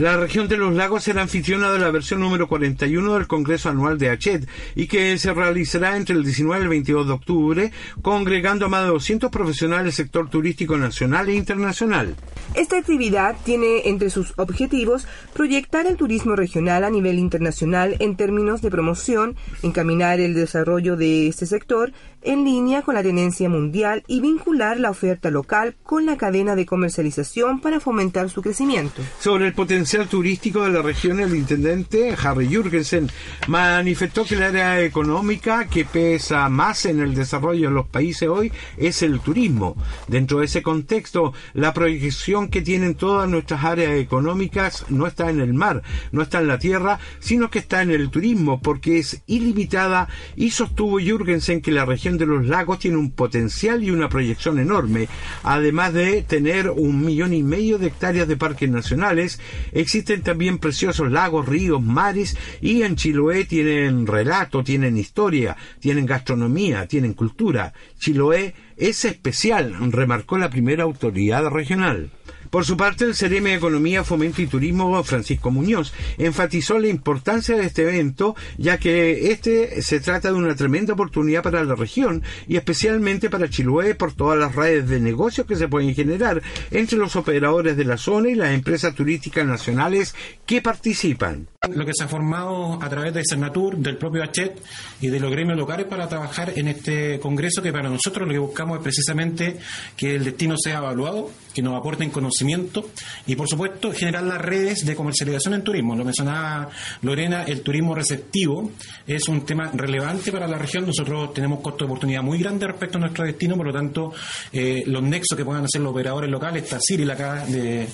La región de los lagos será anfitriona de la versión número 41 del Congreso Anual de Achet y que se realizará entre el 19 y el 22 de octubre, congregando a más de 200 profesionales del sector turístico nacional e internacional. Esta actividad tiene entre sus objetivos proyectar el turismo regional a nivel internacional en términos de promoción, encaminar el desarrollo de este sector en línea con la tendencia mundial y vincular la oferta local con la cadena de comercialización para fomentar su crecimiento. Sobre el potencial turístico de la región, el intendente Harry Jürgensen manifestó que el área económica que pesa más en el desarrollo de los países hoy es el turismo. Dentro de ese contexto, la proyección que tienen todas nuestras áreas económicas no está en el mar, no está en la tierra, sino que está en el turismo, porque es ilimitada y sostuvo Jürgensen que la región de los lagos tiene un potencial y una proyección enorme. Además de tener un millón y medio de hectáreas de parques nacionales, existen también preciosos lagos, ríos, mares y en Chiloé tienen relato, tienen historia, tienen gastronomía, tienen cultura. Chiloé es especial, remarcó la primera autoridad regional. Por su parte, el CEREME de Economía, Fomento y Turismo, Francisco Muñoz, enfatizó la importancia de este evento, ya que este se trata de una tremenda oportunidad para la región y especialmente para Chiloé por todas las redes de negocios que se pueden generar entre los operadores de la zona y las empresas turísticas nacionales que participan. Lo que se ha formado a través de Cernatur, del propio Achet y de los gremios locales para trabajar en este congreso que para nosotros lo que buscamos es precisamente que el destino sea evaluado, que nos aporten conocimiento y por supuesto generar las redes de comercialización en turismo. Lo mencionaba Lorena, el turismo receptivo es un tema relevante para la región. Nosotros tenemos costo de oportunidad muy grande respecto a nuestro destino, por lo tanto eh, los nexos que puedan hacer los operadores locales, Tacir y la acá de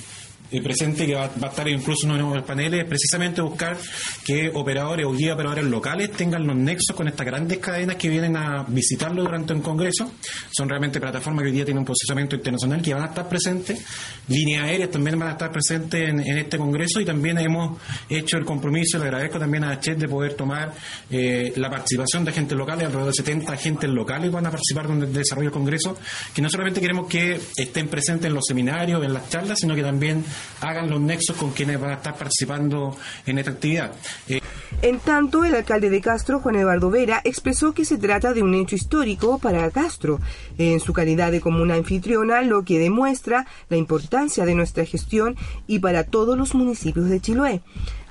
presente que va, a estar incluso en uno de los paneles, precisamente buscar que operadores o guía operadores locales tengan los nexos con estas grandes cadenas que vienen a visitarlo durante un congreso. Son realmente plataformas que hoy día tienen un procesamiento internacional que van a estar presentes. Líneas aéreas también van a estar presentes en, este congreso y también hemos hecho el compromiso, le agradezco también a Chet de poder tomar eh, la participación de agentes locales, alrededor de 70 agentes locales van a participar en el desarrollo del congreso, que no solamente queremos que estén presentes en los seminarios, en las charlas, sino que también hagan los nexos con quienes van a estar participando en esta actividad. Eh, en tanto, el alcalde de Castro, Juan Eduardo Vera, expresó que se trata de un hecho histórico para Castro, en su calidad de comuna anfitriona, lo que demuestra la importancia de nuestra gestión y para todos los municipios de Chiloé.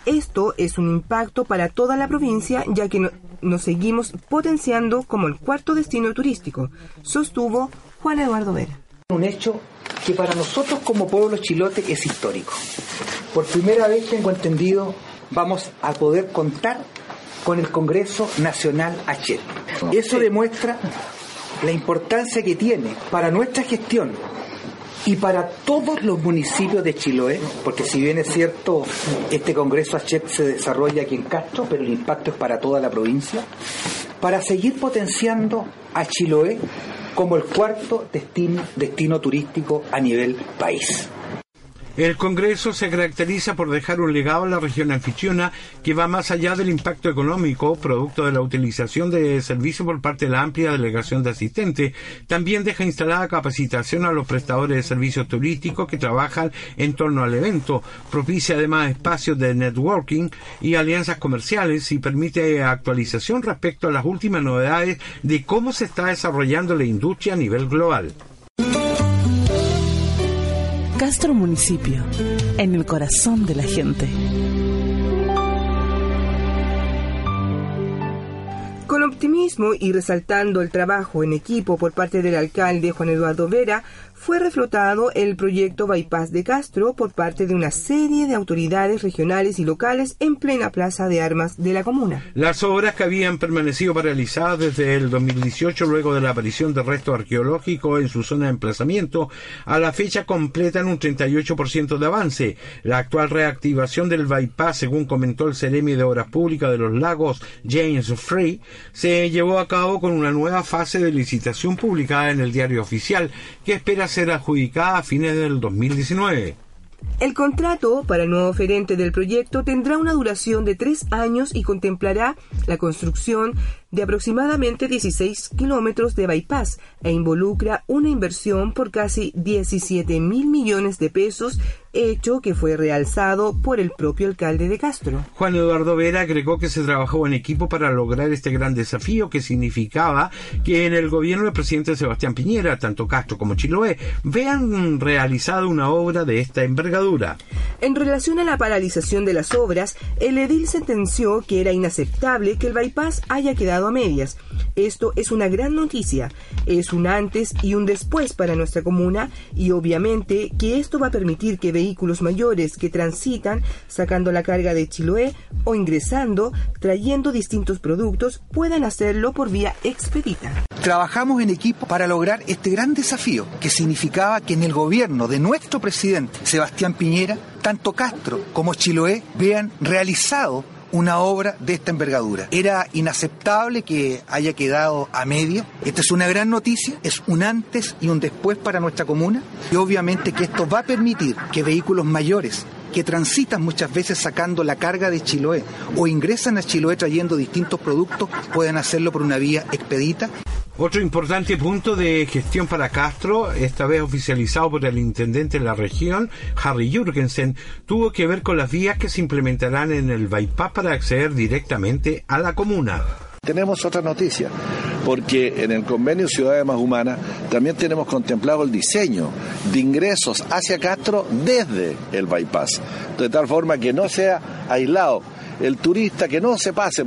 Esto es un impacto para toda la provincia, ya que nos seguimos potenciando como el cuarto destino turístico, sostuvo Juan Eduardo Vera. Un hecho que para nosotros como pueblo chilote es histórico. Por primera vez tengo entendido, vamos a poder contar con el Congreso Nacional H. Eso demuestra la importancia que tiene para nuestra gestión y para todos los municipios de Chiloé, porque si bien es cierto, este Congreso H se desarrolla aquí en Castro, pero el impacto es para toda la provincia, para seguir potenciando a Chiloé como el cuarto destino, turístico a nivel país. El Congreso se caracteriza por dejar un legado en la región anfitriona que va más allá del impacto económico producto de la utilización de servicios por parte de la amplia delegación de asistentes. También deja instalada capacitación a los prestadores de servicios turísticos que trabajan en torno al evento. Propicia además espacios de networking y alianzas comerciales y permite actualización respecto a las últimas novedades de cómo se está desarrollando la industria a nivel global. Castro Municipio, en el corazón de la gente. Con optimismo y resaltando el trabajo en equipo por parte del alcalde Juan Eduardo Vera, fue reflotado el proyecto Bypass de Castro por parte de una serie de autoridades regionales y locales en plena plaza de armas de la comuna. Las obras que habían permanecido paralizadas desde el 2018 luego de la aparición de restos arqueológicos en su zona de emplazamiento, a la fecha completan un 38% de avance. La actual reactivación del bypass, según comentó el Ceremi de Obras Públicas de los Lagos, James Free, se llevó a cabo con una nueva fase de licitación publicada en el diario oficial que espera ser adjudicada a fines del 2019. El contrato para el nuevo oferente del proyecto tendrá una duración de tres años y contemplará la construcción de aproximadamente 16 kilómetros de bypass e involucra una inversión por casi 17 mil millones de pesos, hecho que fue realzado por el propio alcalde de Castro. Juan Eduardo Vera agregó que se trabajó en equipo para lograr este gran desafío que significaba que en el gobierno del presidente Sebastián Piñera, tanto Castro como Chiloé, vean realizado una obra de esta envergadura. En relación a la paralización de las obras, el edil sentenció que era inaceptable que el bypass haya quedado a medias. Esto es una gran noticia, es un antes y un después para nuestra comuna y obviamente que esto va a permitir que vehículos mayores que transitan sacando la carga de Chiloé o ingresando trayendo distintos productos puedan hacerlo por vía expedita. Trabajamos en equipo para lograr este gran desafío que significaba que en el gobierno de nuestro presidente Sebastián Piñera, tanto Castro como Chiloé vean realizado una obra de esta envergadura. Era inaceptable que haya quedado a media. Esta es una gran noticia, es un antes y un después para nuestra comuna y obviamente que esto va a permitir que vehículos mayores que transitan muchas veces sacando la carga de Chiloé o ingresan a Chiloé trayendo distintos productos puedan hacerlo por una vía expedita otro importante punto de gestión para Castro, esta vez oficializado por el intendente de la región, Harry Jürgensen, tuvo que ver con las vías que se implementarán en el bypass para acceder directamente a la comuna. Tenemos otra noticia, porque en el convenio Ciudades Más Humanas también tenemos contemplado el diseño de ingresos hacia Castro desde el bypass, de tal forma que no sea aislado el turista, que no se pase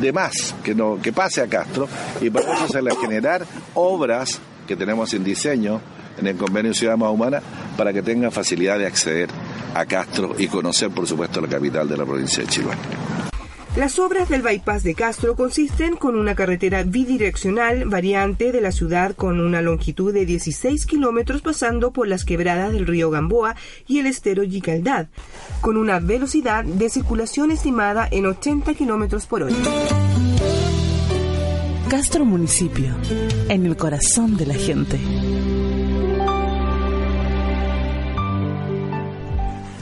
de más que, no, que pase a Castro y para eso se le generar obras que tenemos en diseño en el convenio Ciudad Más Humana para que tengan facilidad de acceder a Castro y conocer, por supuesto, la capital de la provincia de Chihuahua. Las obras del bypass de Castro consisten con una carretera bidireccional variante de la ciudad con una longitud de 16 kilómetros pasando por las quebradas del río Gamboa y el estero Yicaldad, con una velocidad de circulación estimada en 80 kilómetros por hora. Castro Municipio, en el corazón de la gente.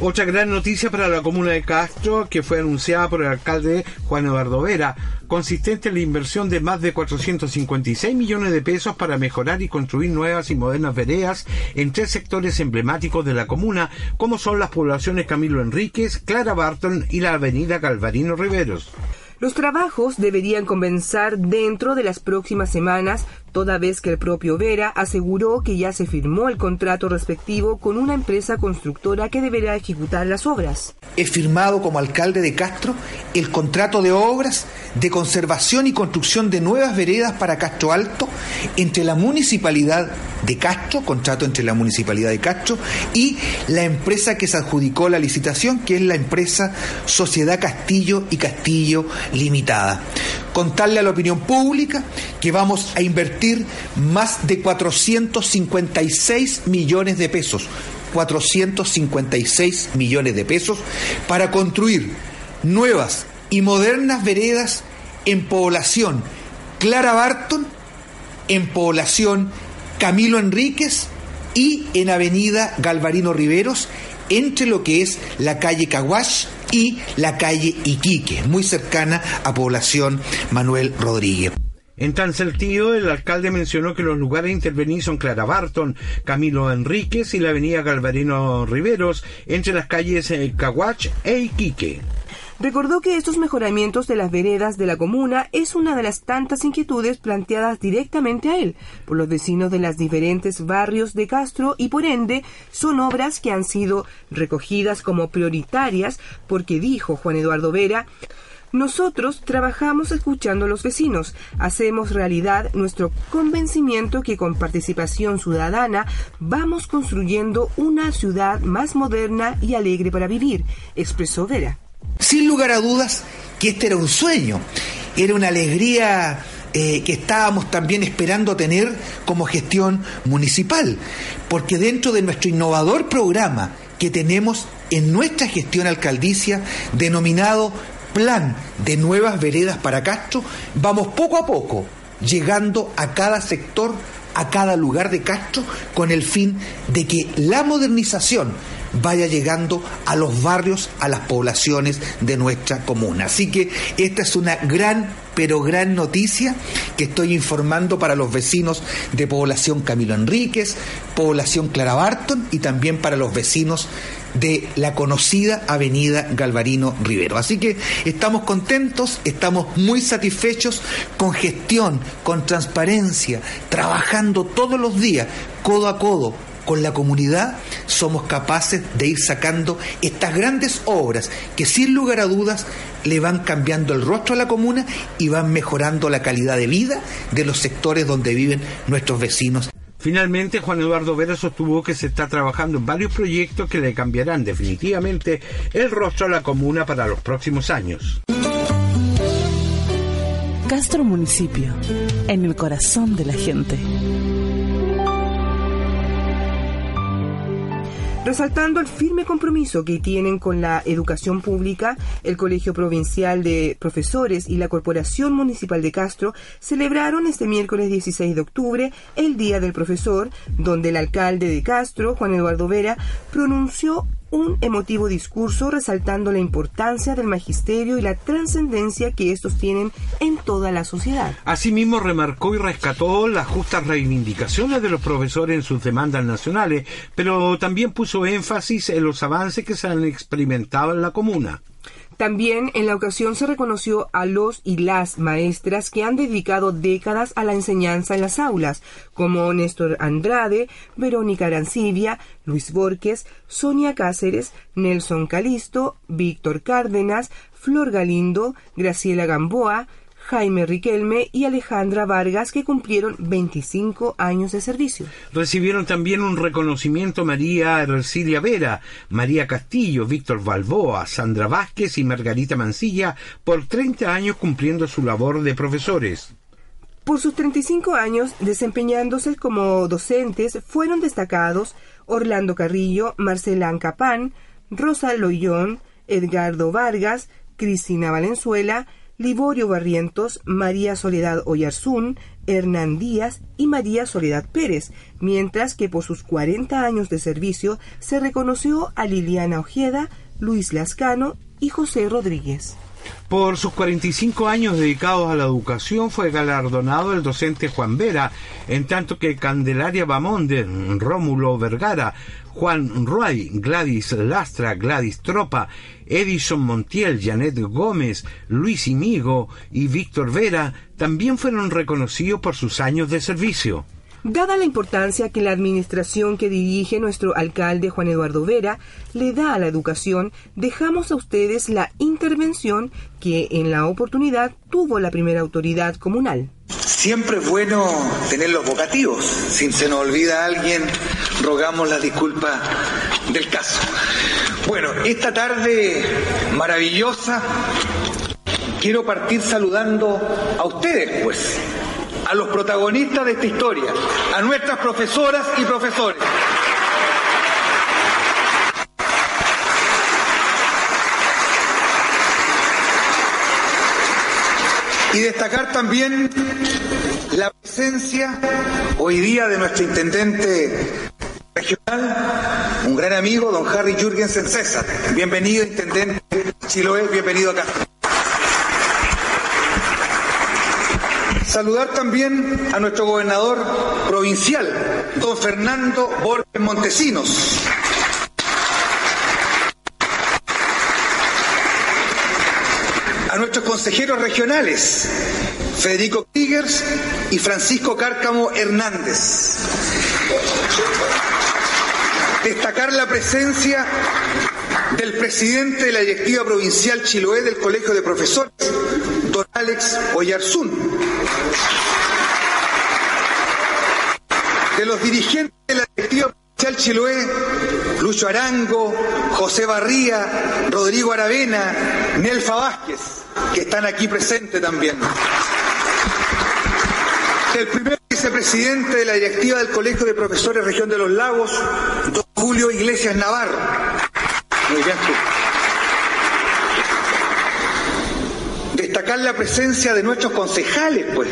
Otra gran noticia para la comuna de Castro que fue anunciada por el alcalde Juan Eduardo Vera, consistente en la inversión de más de 456 millones de pesos para mejorar y construir nuevas y modernas veredas en tres sectores emblemáticos de la comuna, como son las poblaciones Camilo Enríquez, Clara Barton y la avenida Calvarino Riveros. Los trabajos deberían comenzar dentro de las próximas semanas toda vez que el propio Vera aseguró que ya se firmó el contrato respectivo con una empresa constructora que deberá ejecutar las obras. He firmado como alcalde de Castro el contrato de obras de conservación y construcción de nuevas veredas para Castro Alto entre la municipalidad de Castro, contrato entre la municipalidad de Castro y la empresa que se adjudicó la licitación, que es la empresa Sociedad Castillo y Castillo Limitada. Contarle a la opinión pública que vamos a invertir más de 456 millones de pesos. 456 millones de pesos para construir nuevas y modernas veredas en población Clara Barton, en población Camilo Enríquez y en Avenida Galvarino Riveros, entre lo que es la calle Caguach y la calle Iquique, muy cercana a población Manuel Rodríguez. En tan sentido, el alcalde mencionó que los lugares a intervenir son Clara Barton, Camilo Enríquez y la avenida Galvarino Riveros, entre las calles eh, Caguach e Iquique. Recordó que estos mejoramientos de las veredas de la comuna es una de las tantas inquietudes planteadas directamente a él por los vecinos de los diferentes barrios de Castro y por ende son obras que han sido recogidas como prioritarias porque dijo Juan Eduardo Vera nosotros trabajamos escuchando a los vecinos, hacemos realidad nuestro convencimiento que con participación ciudadana vamos construyendo una ciudad más moderna y alegre para vivir, expresó Vera. Sin lugar a dudas que este era un sueño, era una alegría eh, que estábamos también esperando tener como gestión municipal, porque dentro de nuestro innovador programa que tenemos en nuestra gestión alcaldicia, denominado plan de nuevas veredas para Castro, vamos poco a poco llegando a cada sector, a cada lugar de Castro, con el fin de que la modernización vaya llegando a los barrios, a las poblaciones de nuestra comuna. Así que esta es una gran, pero gran noticia que estoy informando para los vecinos de población Camilo Enríquez, población Clara Barton y también para los vecinos de la conocida avenida Galvarino Rivero. Así que estamos contentos, estamos muy satisfechos con gestión, con transparencia, trabajando todos los días, codo a codo, con la comunidad somos capaces de ir sacando estas grandes obras que sin lugar a dudas le van cambiando el rostro a la comuna y van mejorando la calidad de vida de los sectores donde viven nuestros vecinos Finalmente, Juan Eduardo Vera sostuvo que se está trabajando en varios proyectos que le cambiarán definitivamente el rostro a la comuna para los próximos años. Castro Municipio, en el corazón de la gente. Resaltando el firme compromiso que tienen con la educación pública, el Colegio Provincial de Profesores y la Corporación Municipal de Castro celebraron este miércoles 16 de octubre el Día del Profesor, donde el alcalde de Castro, Juan Eduardo Vera, pronunció un emotivo discurso resaltando la importancia del magisterio y la trascendencia que estos tienen en toda la sociedad. Asimismo, remarcó y rescató las justas reivindicaciones de los profesores en sus demandas nacionales, pero también puso énfasis en los avances que se han experimentado en la comuna. También en la ocasión se reconoció a los y las maestras que han dedicado décadas a la enseñanza en las aulas, como Néstor Andrade, Verónica Arancibia, Luis Borges, Sonia Cáceres, Nelson Calisto, Víctor Cárdenas, Flor Galindo, Graciela Gamboa, Jaime Riquelme y Alejandra Vargas, que cumplieron 25 años de servicio. Recibieron también un reconocimiento María Ercilia Vera, María Castillo, Víctor Balboa, Sandra Vázquez y Margarita Mancilla por 30 años cumpliendo su labor de profesores. Por sus 35 años desempeñándose como docentes fueron destacados Orlando Carrillo, Marcela Ancapán, Rosa Loyón, Edgardo Vargas, Cristina Valenzuela, Liborio Barrientos, María Soledad Oyarzún, Hernán Díaz y María Soledad Pérez, mientras que por sus 40 años de servicio se reconoció a Liliana Ojeda, Luis Lascano y José Rodríguez. Por sus 45 años dedicados a la educación fue galardonado el docente Juan Vera, en tanto que Candelaria Bamonde, Rómulo Vergara, Juan Ruay, Gladys Lastra, Gladys Tropa, Edison Montiel, Janet Gómez, Luis Imigo y Víctor Vera también fueron reconocidos por sus años de servicio. Dada la importancia que la administración que dirige nuestro alcalde Juan Eduardo Vera le da a la educación, dejamos a ustedes la intervención que en la oportunidad tuvo la primera autoridad comunal. Siempre es bueno tener los vocativos. Si se nos olvida alguien, rogamos la disculpa del caso. Bueno, esta tarde maravillosa, quiero partir saludando a ustedes, pues a los protagonistas de esta historia, a nuestras profesoras y profesores. Y destacar también la presencia hoy día de nuestro intendente regional, un gran amigo, don Harry Jürgensen César. Bienvenido, intendente Chiloé, bienvenido acá. Saludar también a nuestro gobernador provincial, don Fernando Borges Montesinos. A nuestros consejeros regionales, Federico Tigers y Francisco Cárcamo Hernández. Destacar la presencia del presidente de la directiva provincial Chiloé del Colegio de Profesores, Alex Oyarzún. De los dirigentes de la directiva provincial Chiloé, Lucho Arango, José Barría, Rodrigo Aravena, Nelfa Vázquez, que están aquí presentes también. El primer vicepresidente de la directiva del Colegio de Profesores Región de los Lagos, don Julio Iglesias Navarro. Muy bien, La presencia de nuestros concejales, pues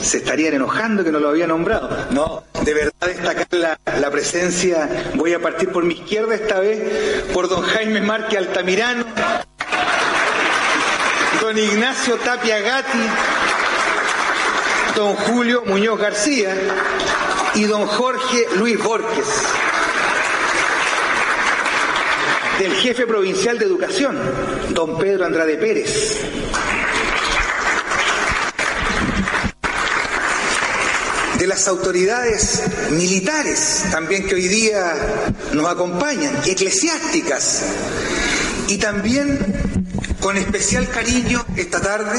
se estarían enojando que no lo había nombrado. No, de verdad destacar la, la, presencia, voy a partir por mi izquierda esta vez, por don Jaime Márquez Altamirano, don Ignacio Tapia Gatti, don Julio Muñoz García y don Jorge Luis Borges, del jefe provincial de educación, don Pedro Andrade Pérez. De las autoridades militares también que hoy día nos acompañan, eclesiásticas, y también con especial cariño esta tarde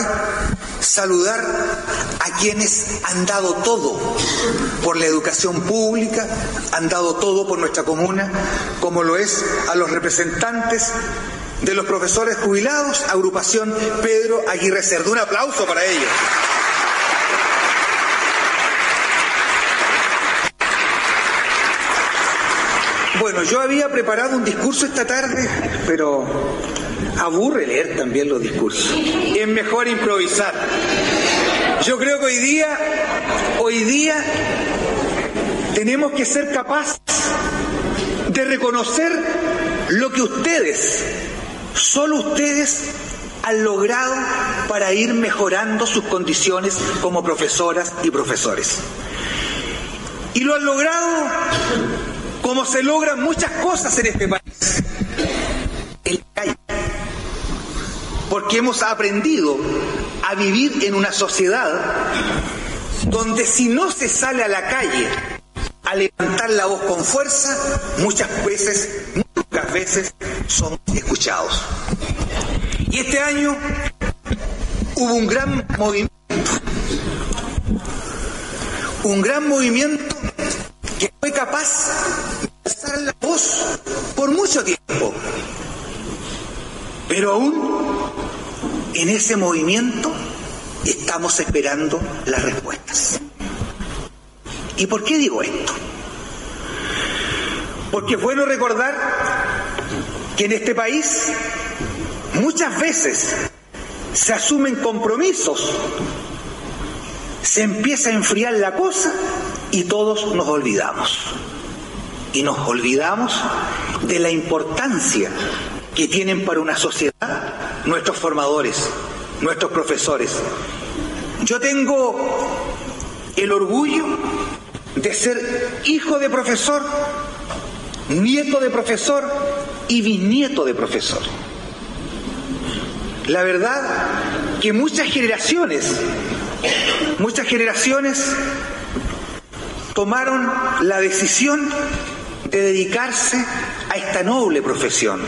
saludar a quienes han dado todo por la educación pública, han dado todo por nuestra comuna, como lo es a los representantes de los profesores jubilados, agrupación Pedro Aguirre Cerdo. Un aplauso para ellos. Bueno, yo había preparado un discurso esta tarde, pero aburre leer también los discursos. Es mejor improvisar. Yo creo que hoy día, hoy día tenemos que ser capaces de reconocer lo que ustedes, solo ustedes, han logrado para ir mejorando sus condiciones como profesoras y profesores. Y lo han logrado como se logran muchas cosas en este país. El Porque hemos aprendido a vivir en una sociedad donde si no se sale a la calle a levantar la voz con fuerza, muchas veces, muchas veces somos escuchados. Y este año hubo un gran movimiento, un gran movimiento capaz de alzar la voz por mucho tiempo. Pero aún en ese movimiento estamos esperando las respuestas. ¿Y por qué digo esto? Porque es bueno recordar que en este país muchas veces se asumen compromisos, se empieza a enfriar la cosa y todos nos olvidamos. Y nos olvidamos de la importancia que tienen para una sociedad nuestros formadores, nuestros profesores. Yo tengo el orgullo de ser hijo de profesor, nieto de profesor y bisnieto de profesor. La verdad que muchas generaciones, muchas generaciones tomaron la decisión de dedicarse a esta noble profesión.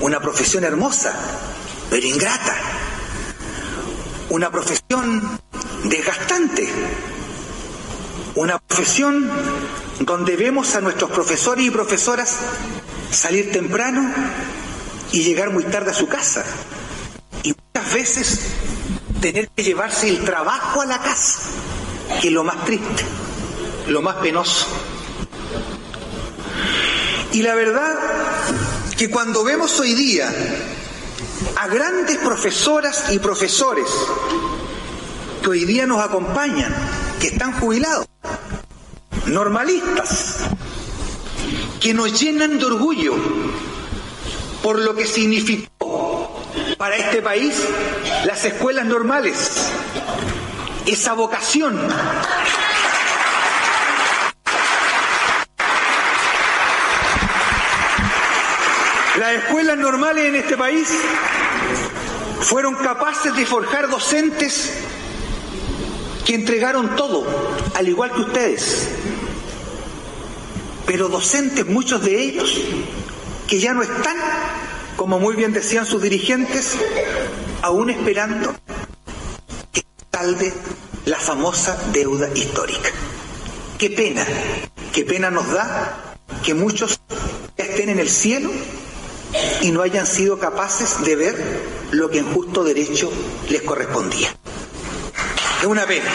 Una profesión hermosa, pero ingrata. Una profesión desgastante. Una profesión donde vemos a nuestros profesores y profesoras salir temprano y llegar muy tarde a su casa. Y muchas veces tener que llevarse el trabajo a la casa, que es lo más triste, lo más penoso. Y la verdad que cuando vemos hoy día a grandes profesoras y profesores que hoy día nos acompañan, que están jubilados, normalistas, que nos llenan de orgullo por lo que significó para este país las escuelas normales, esa vocación. Las escuelas normales en este país fueron capaces de forjar docentes que entregaron todo, al igual que ustedes. Pero docentes, muchos de ellos, que ya no están, como muy bien decían sus dirigentes, aún esperando que salde la famosa deuda histórica. Qué pena, qué pena nos da que muchos estén en el cielo y no hayan sido capaces de ver lo que en justo derecho les correspondía. Es una pena.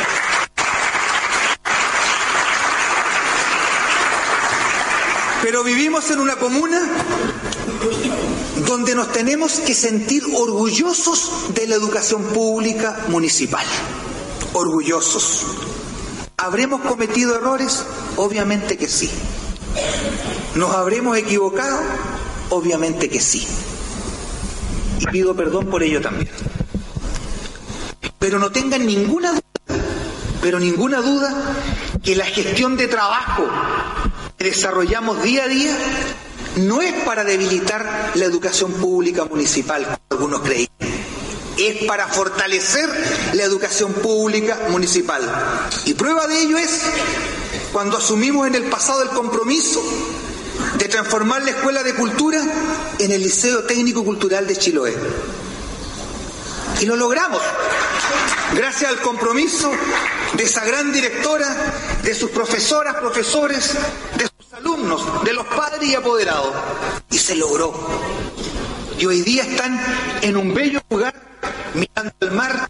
Pero vivimos en una comuna donde nos tenemos que sentir orgullosos de la educación pública municipal. Orgullosos. ¿Habremos cometido errores? Obviamente que sí. ¿Nos habremos equivocado? Obviamente que sí. Y pido perdón por ello también. Pero no tengan ninguna duda, pero ninguna duda que la gestión de trabajo que desarrollamos día a día no es para debilitar la educación pública municipal, como algunos creían. Es para fortalecer la educación pública municipal. Y prueba de ello es cuando asumimos en el pasado el compromiso de transformar la Escuela de Cultura en el Liceo Técnico Cultural de Chiloé. Y lo logramos, gracias al compromiso de esa gran directora, de sus profesoras, profesores, de sus alumnos, de los padres y apoderados. Y se logró. Y hoy día están en un bello lugar, mirando el mar,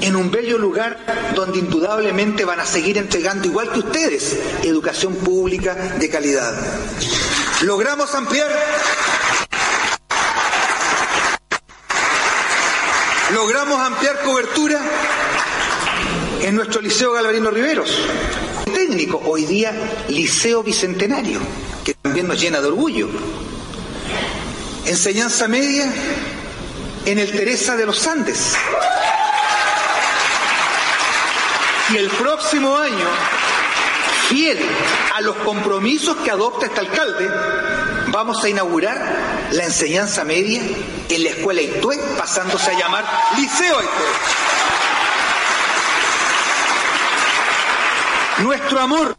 en un bello lugar donde indudablemente van a seguir entregando, igual que ustedes, educación pública de calidad. Logramos ampliar logramos ampliar cobertura en nuestro Liceo Galvarino Riveros. Técnico, hoy día Liceo Bicentenario, que también nos llena de orgullo. Enseñanza media en el Teresa de los Andes. Y el próximo año, fiel a los compromisos que adopta este alcalde, vamos a inaugurar la enseñanza media en la escuela Itue, pasándose a llamar Liceo Itue. Nuestro amor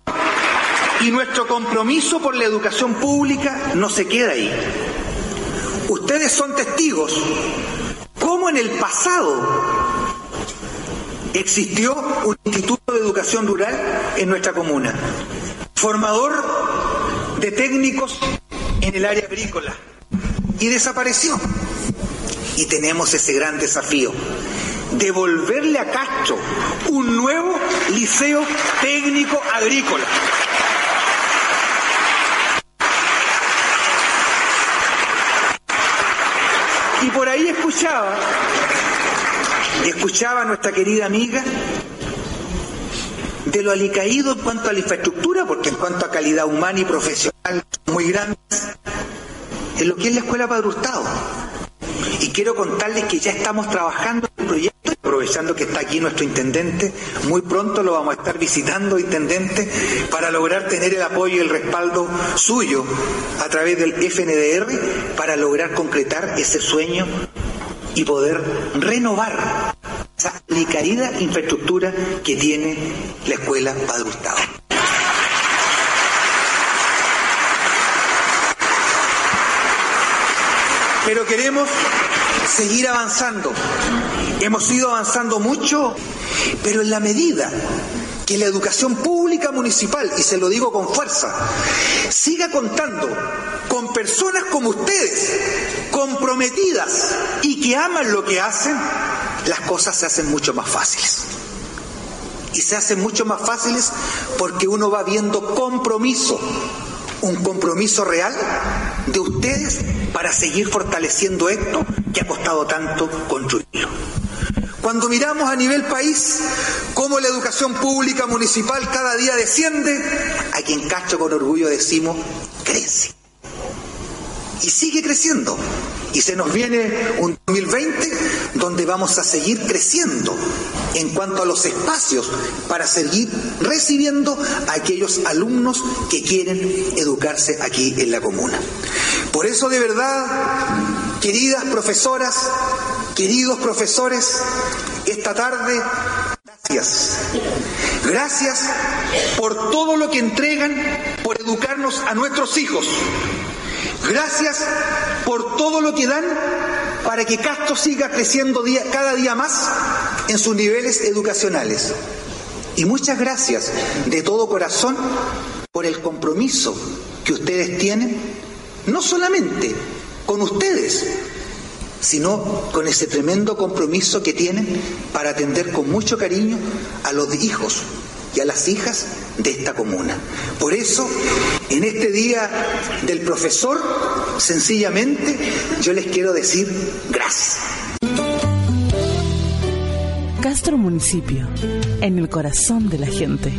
y nuestro compromiso por la educación pública no se queda ahí. Ustedes son testigos cómo en el pasado existió un instituto de educación rural en nuestra comuna, formador de técnicos en el área agrícola, y desapareció. Y tenemos ese gran desafío, devolverle a Castro un nuevo liceo técnico agrícola. Y por ahí escuchaba, escuchaba a nuestra querida amiga de lo alicaído en cuanto a la infraestructura, porque en cuanto a calidad humana y profesional muy grandes, en lo que es la escuela Padre. Y quiero contarles que ya estamos trabajando en el proyecto, aprovechando que está aquí nuestro intendente, muy pronto lo vamos a estar visitando, intendente, para lograr tener el apoyo y el respaldo suyo a través del FNDR para lograr concretar ese sueño y poder renovar esa alicaída infraestructura que tiene la escuela Padre Hurtado. Pero queremos seguir avanzando. Hemos ido avanzando mucho, pero en la medida que la educación pública municipal, y se lo digo con fuerza, siga contando con personas como ustedes, comprometidas y que aman lo que hacen, las cosas se hacen mucho más fáciles. Y se hacen mucho más fáciles porque uno va viendo compromiso, un compromiso real de ustedes para seguir fortaleciendo esto que ha costado tanto construirlo. Cuando miramos a nivel país cómo la educación pública municipal cada día desciende, aquí en Castro con orgullo decimos, crece. Y sigue creciendo. Y se nos viene un 2020 donde vamos a seguir creciendo en cuanto a los espacios para seguir recibiendo a aquellos alumnos que quieren educarse aquí en la comuna. Por eso de verdad, queridas profesoras, queridos profesores, esta tarde, gracias. Gracias por todo lo que entregan por educarnos a nuestros hijos. Gracias por todo lo que dan para que Castro siga creciendo cada día más en sus niveles educacionales. Y muchas gracias de todo corazón por el compromiso que ustedes tienen, no solamente con ustedes, sino con ese tremendo compromiso que tienen para atender con mucho cariño a los hijos y a las hijas de esta comuna. Por eso, en este día del profesor, sencillamente, yo les quiero decir gracias. Castro Municipio, en el corazón de la gente.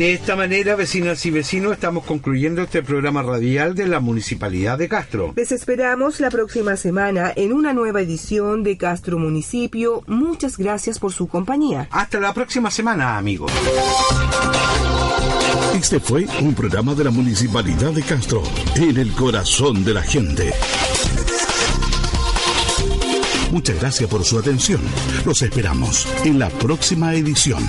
De esta manera, vecinas y vecinos, estamos concluyendo este programa radial de la Municipalidad de Castro. Les esperamos la próxima semana en una nueva edición de Castro Municipio. Muchas gracias por su compañía. Hasta la próxima semana, amigos. Este fue un programa de la Municipalidad de Castro, en el corazón de la gente. Muchas gracias por su atención. Los esperamos en la próxima edición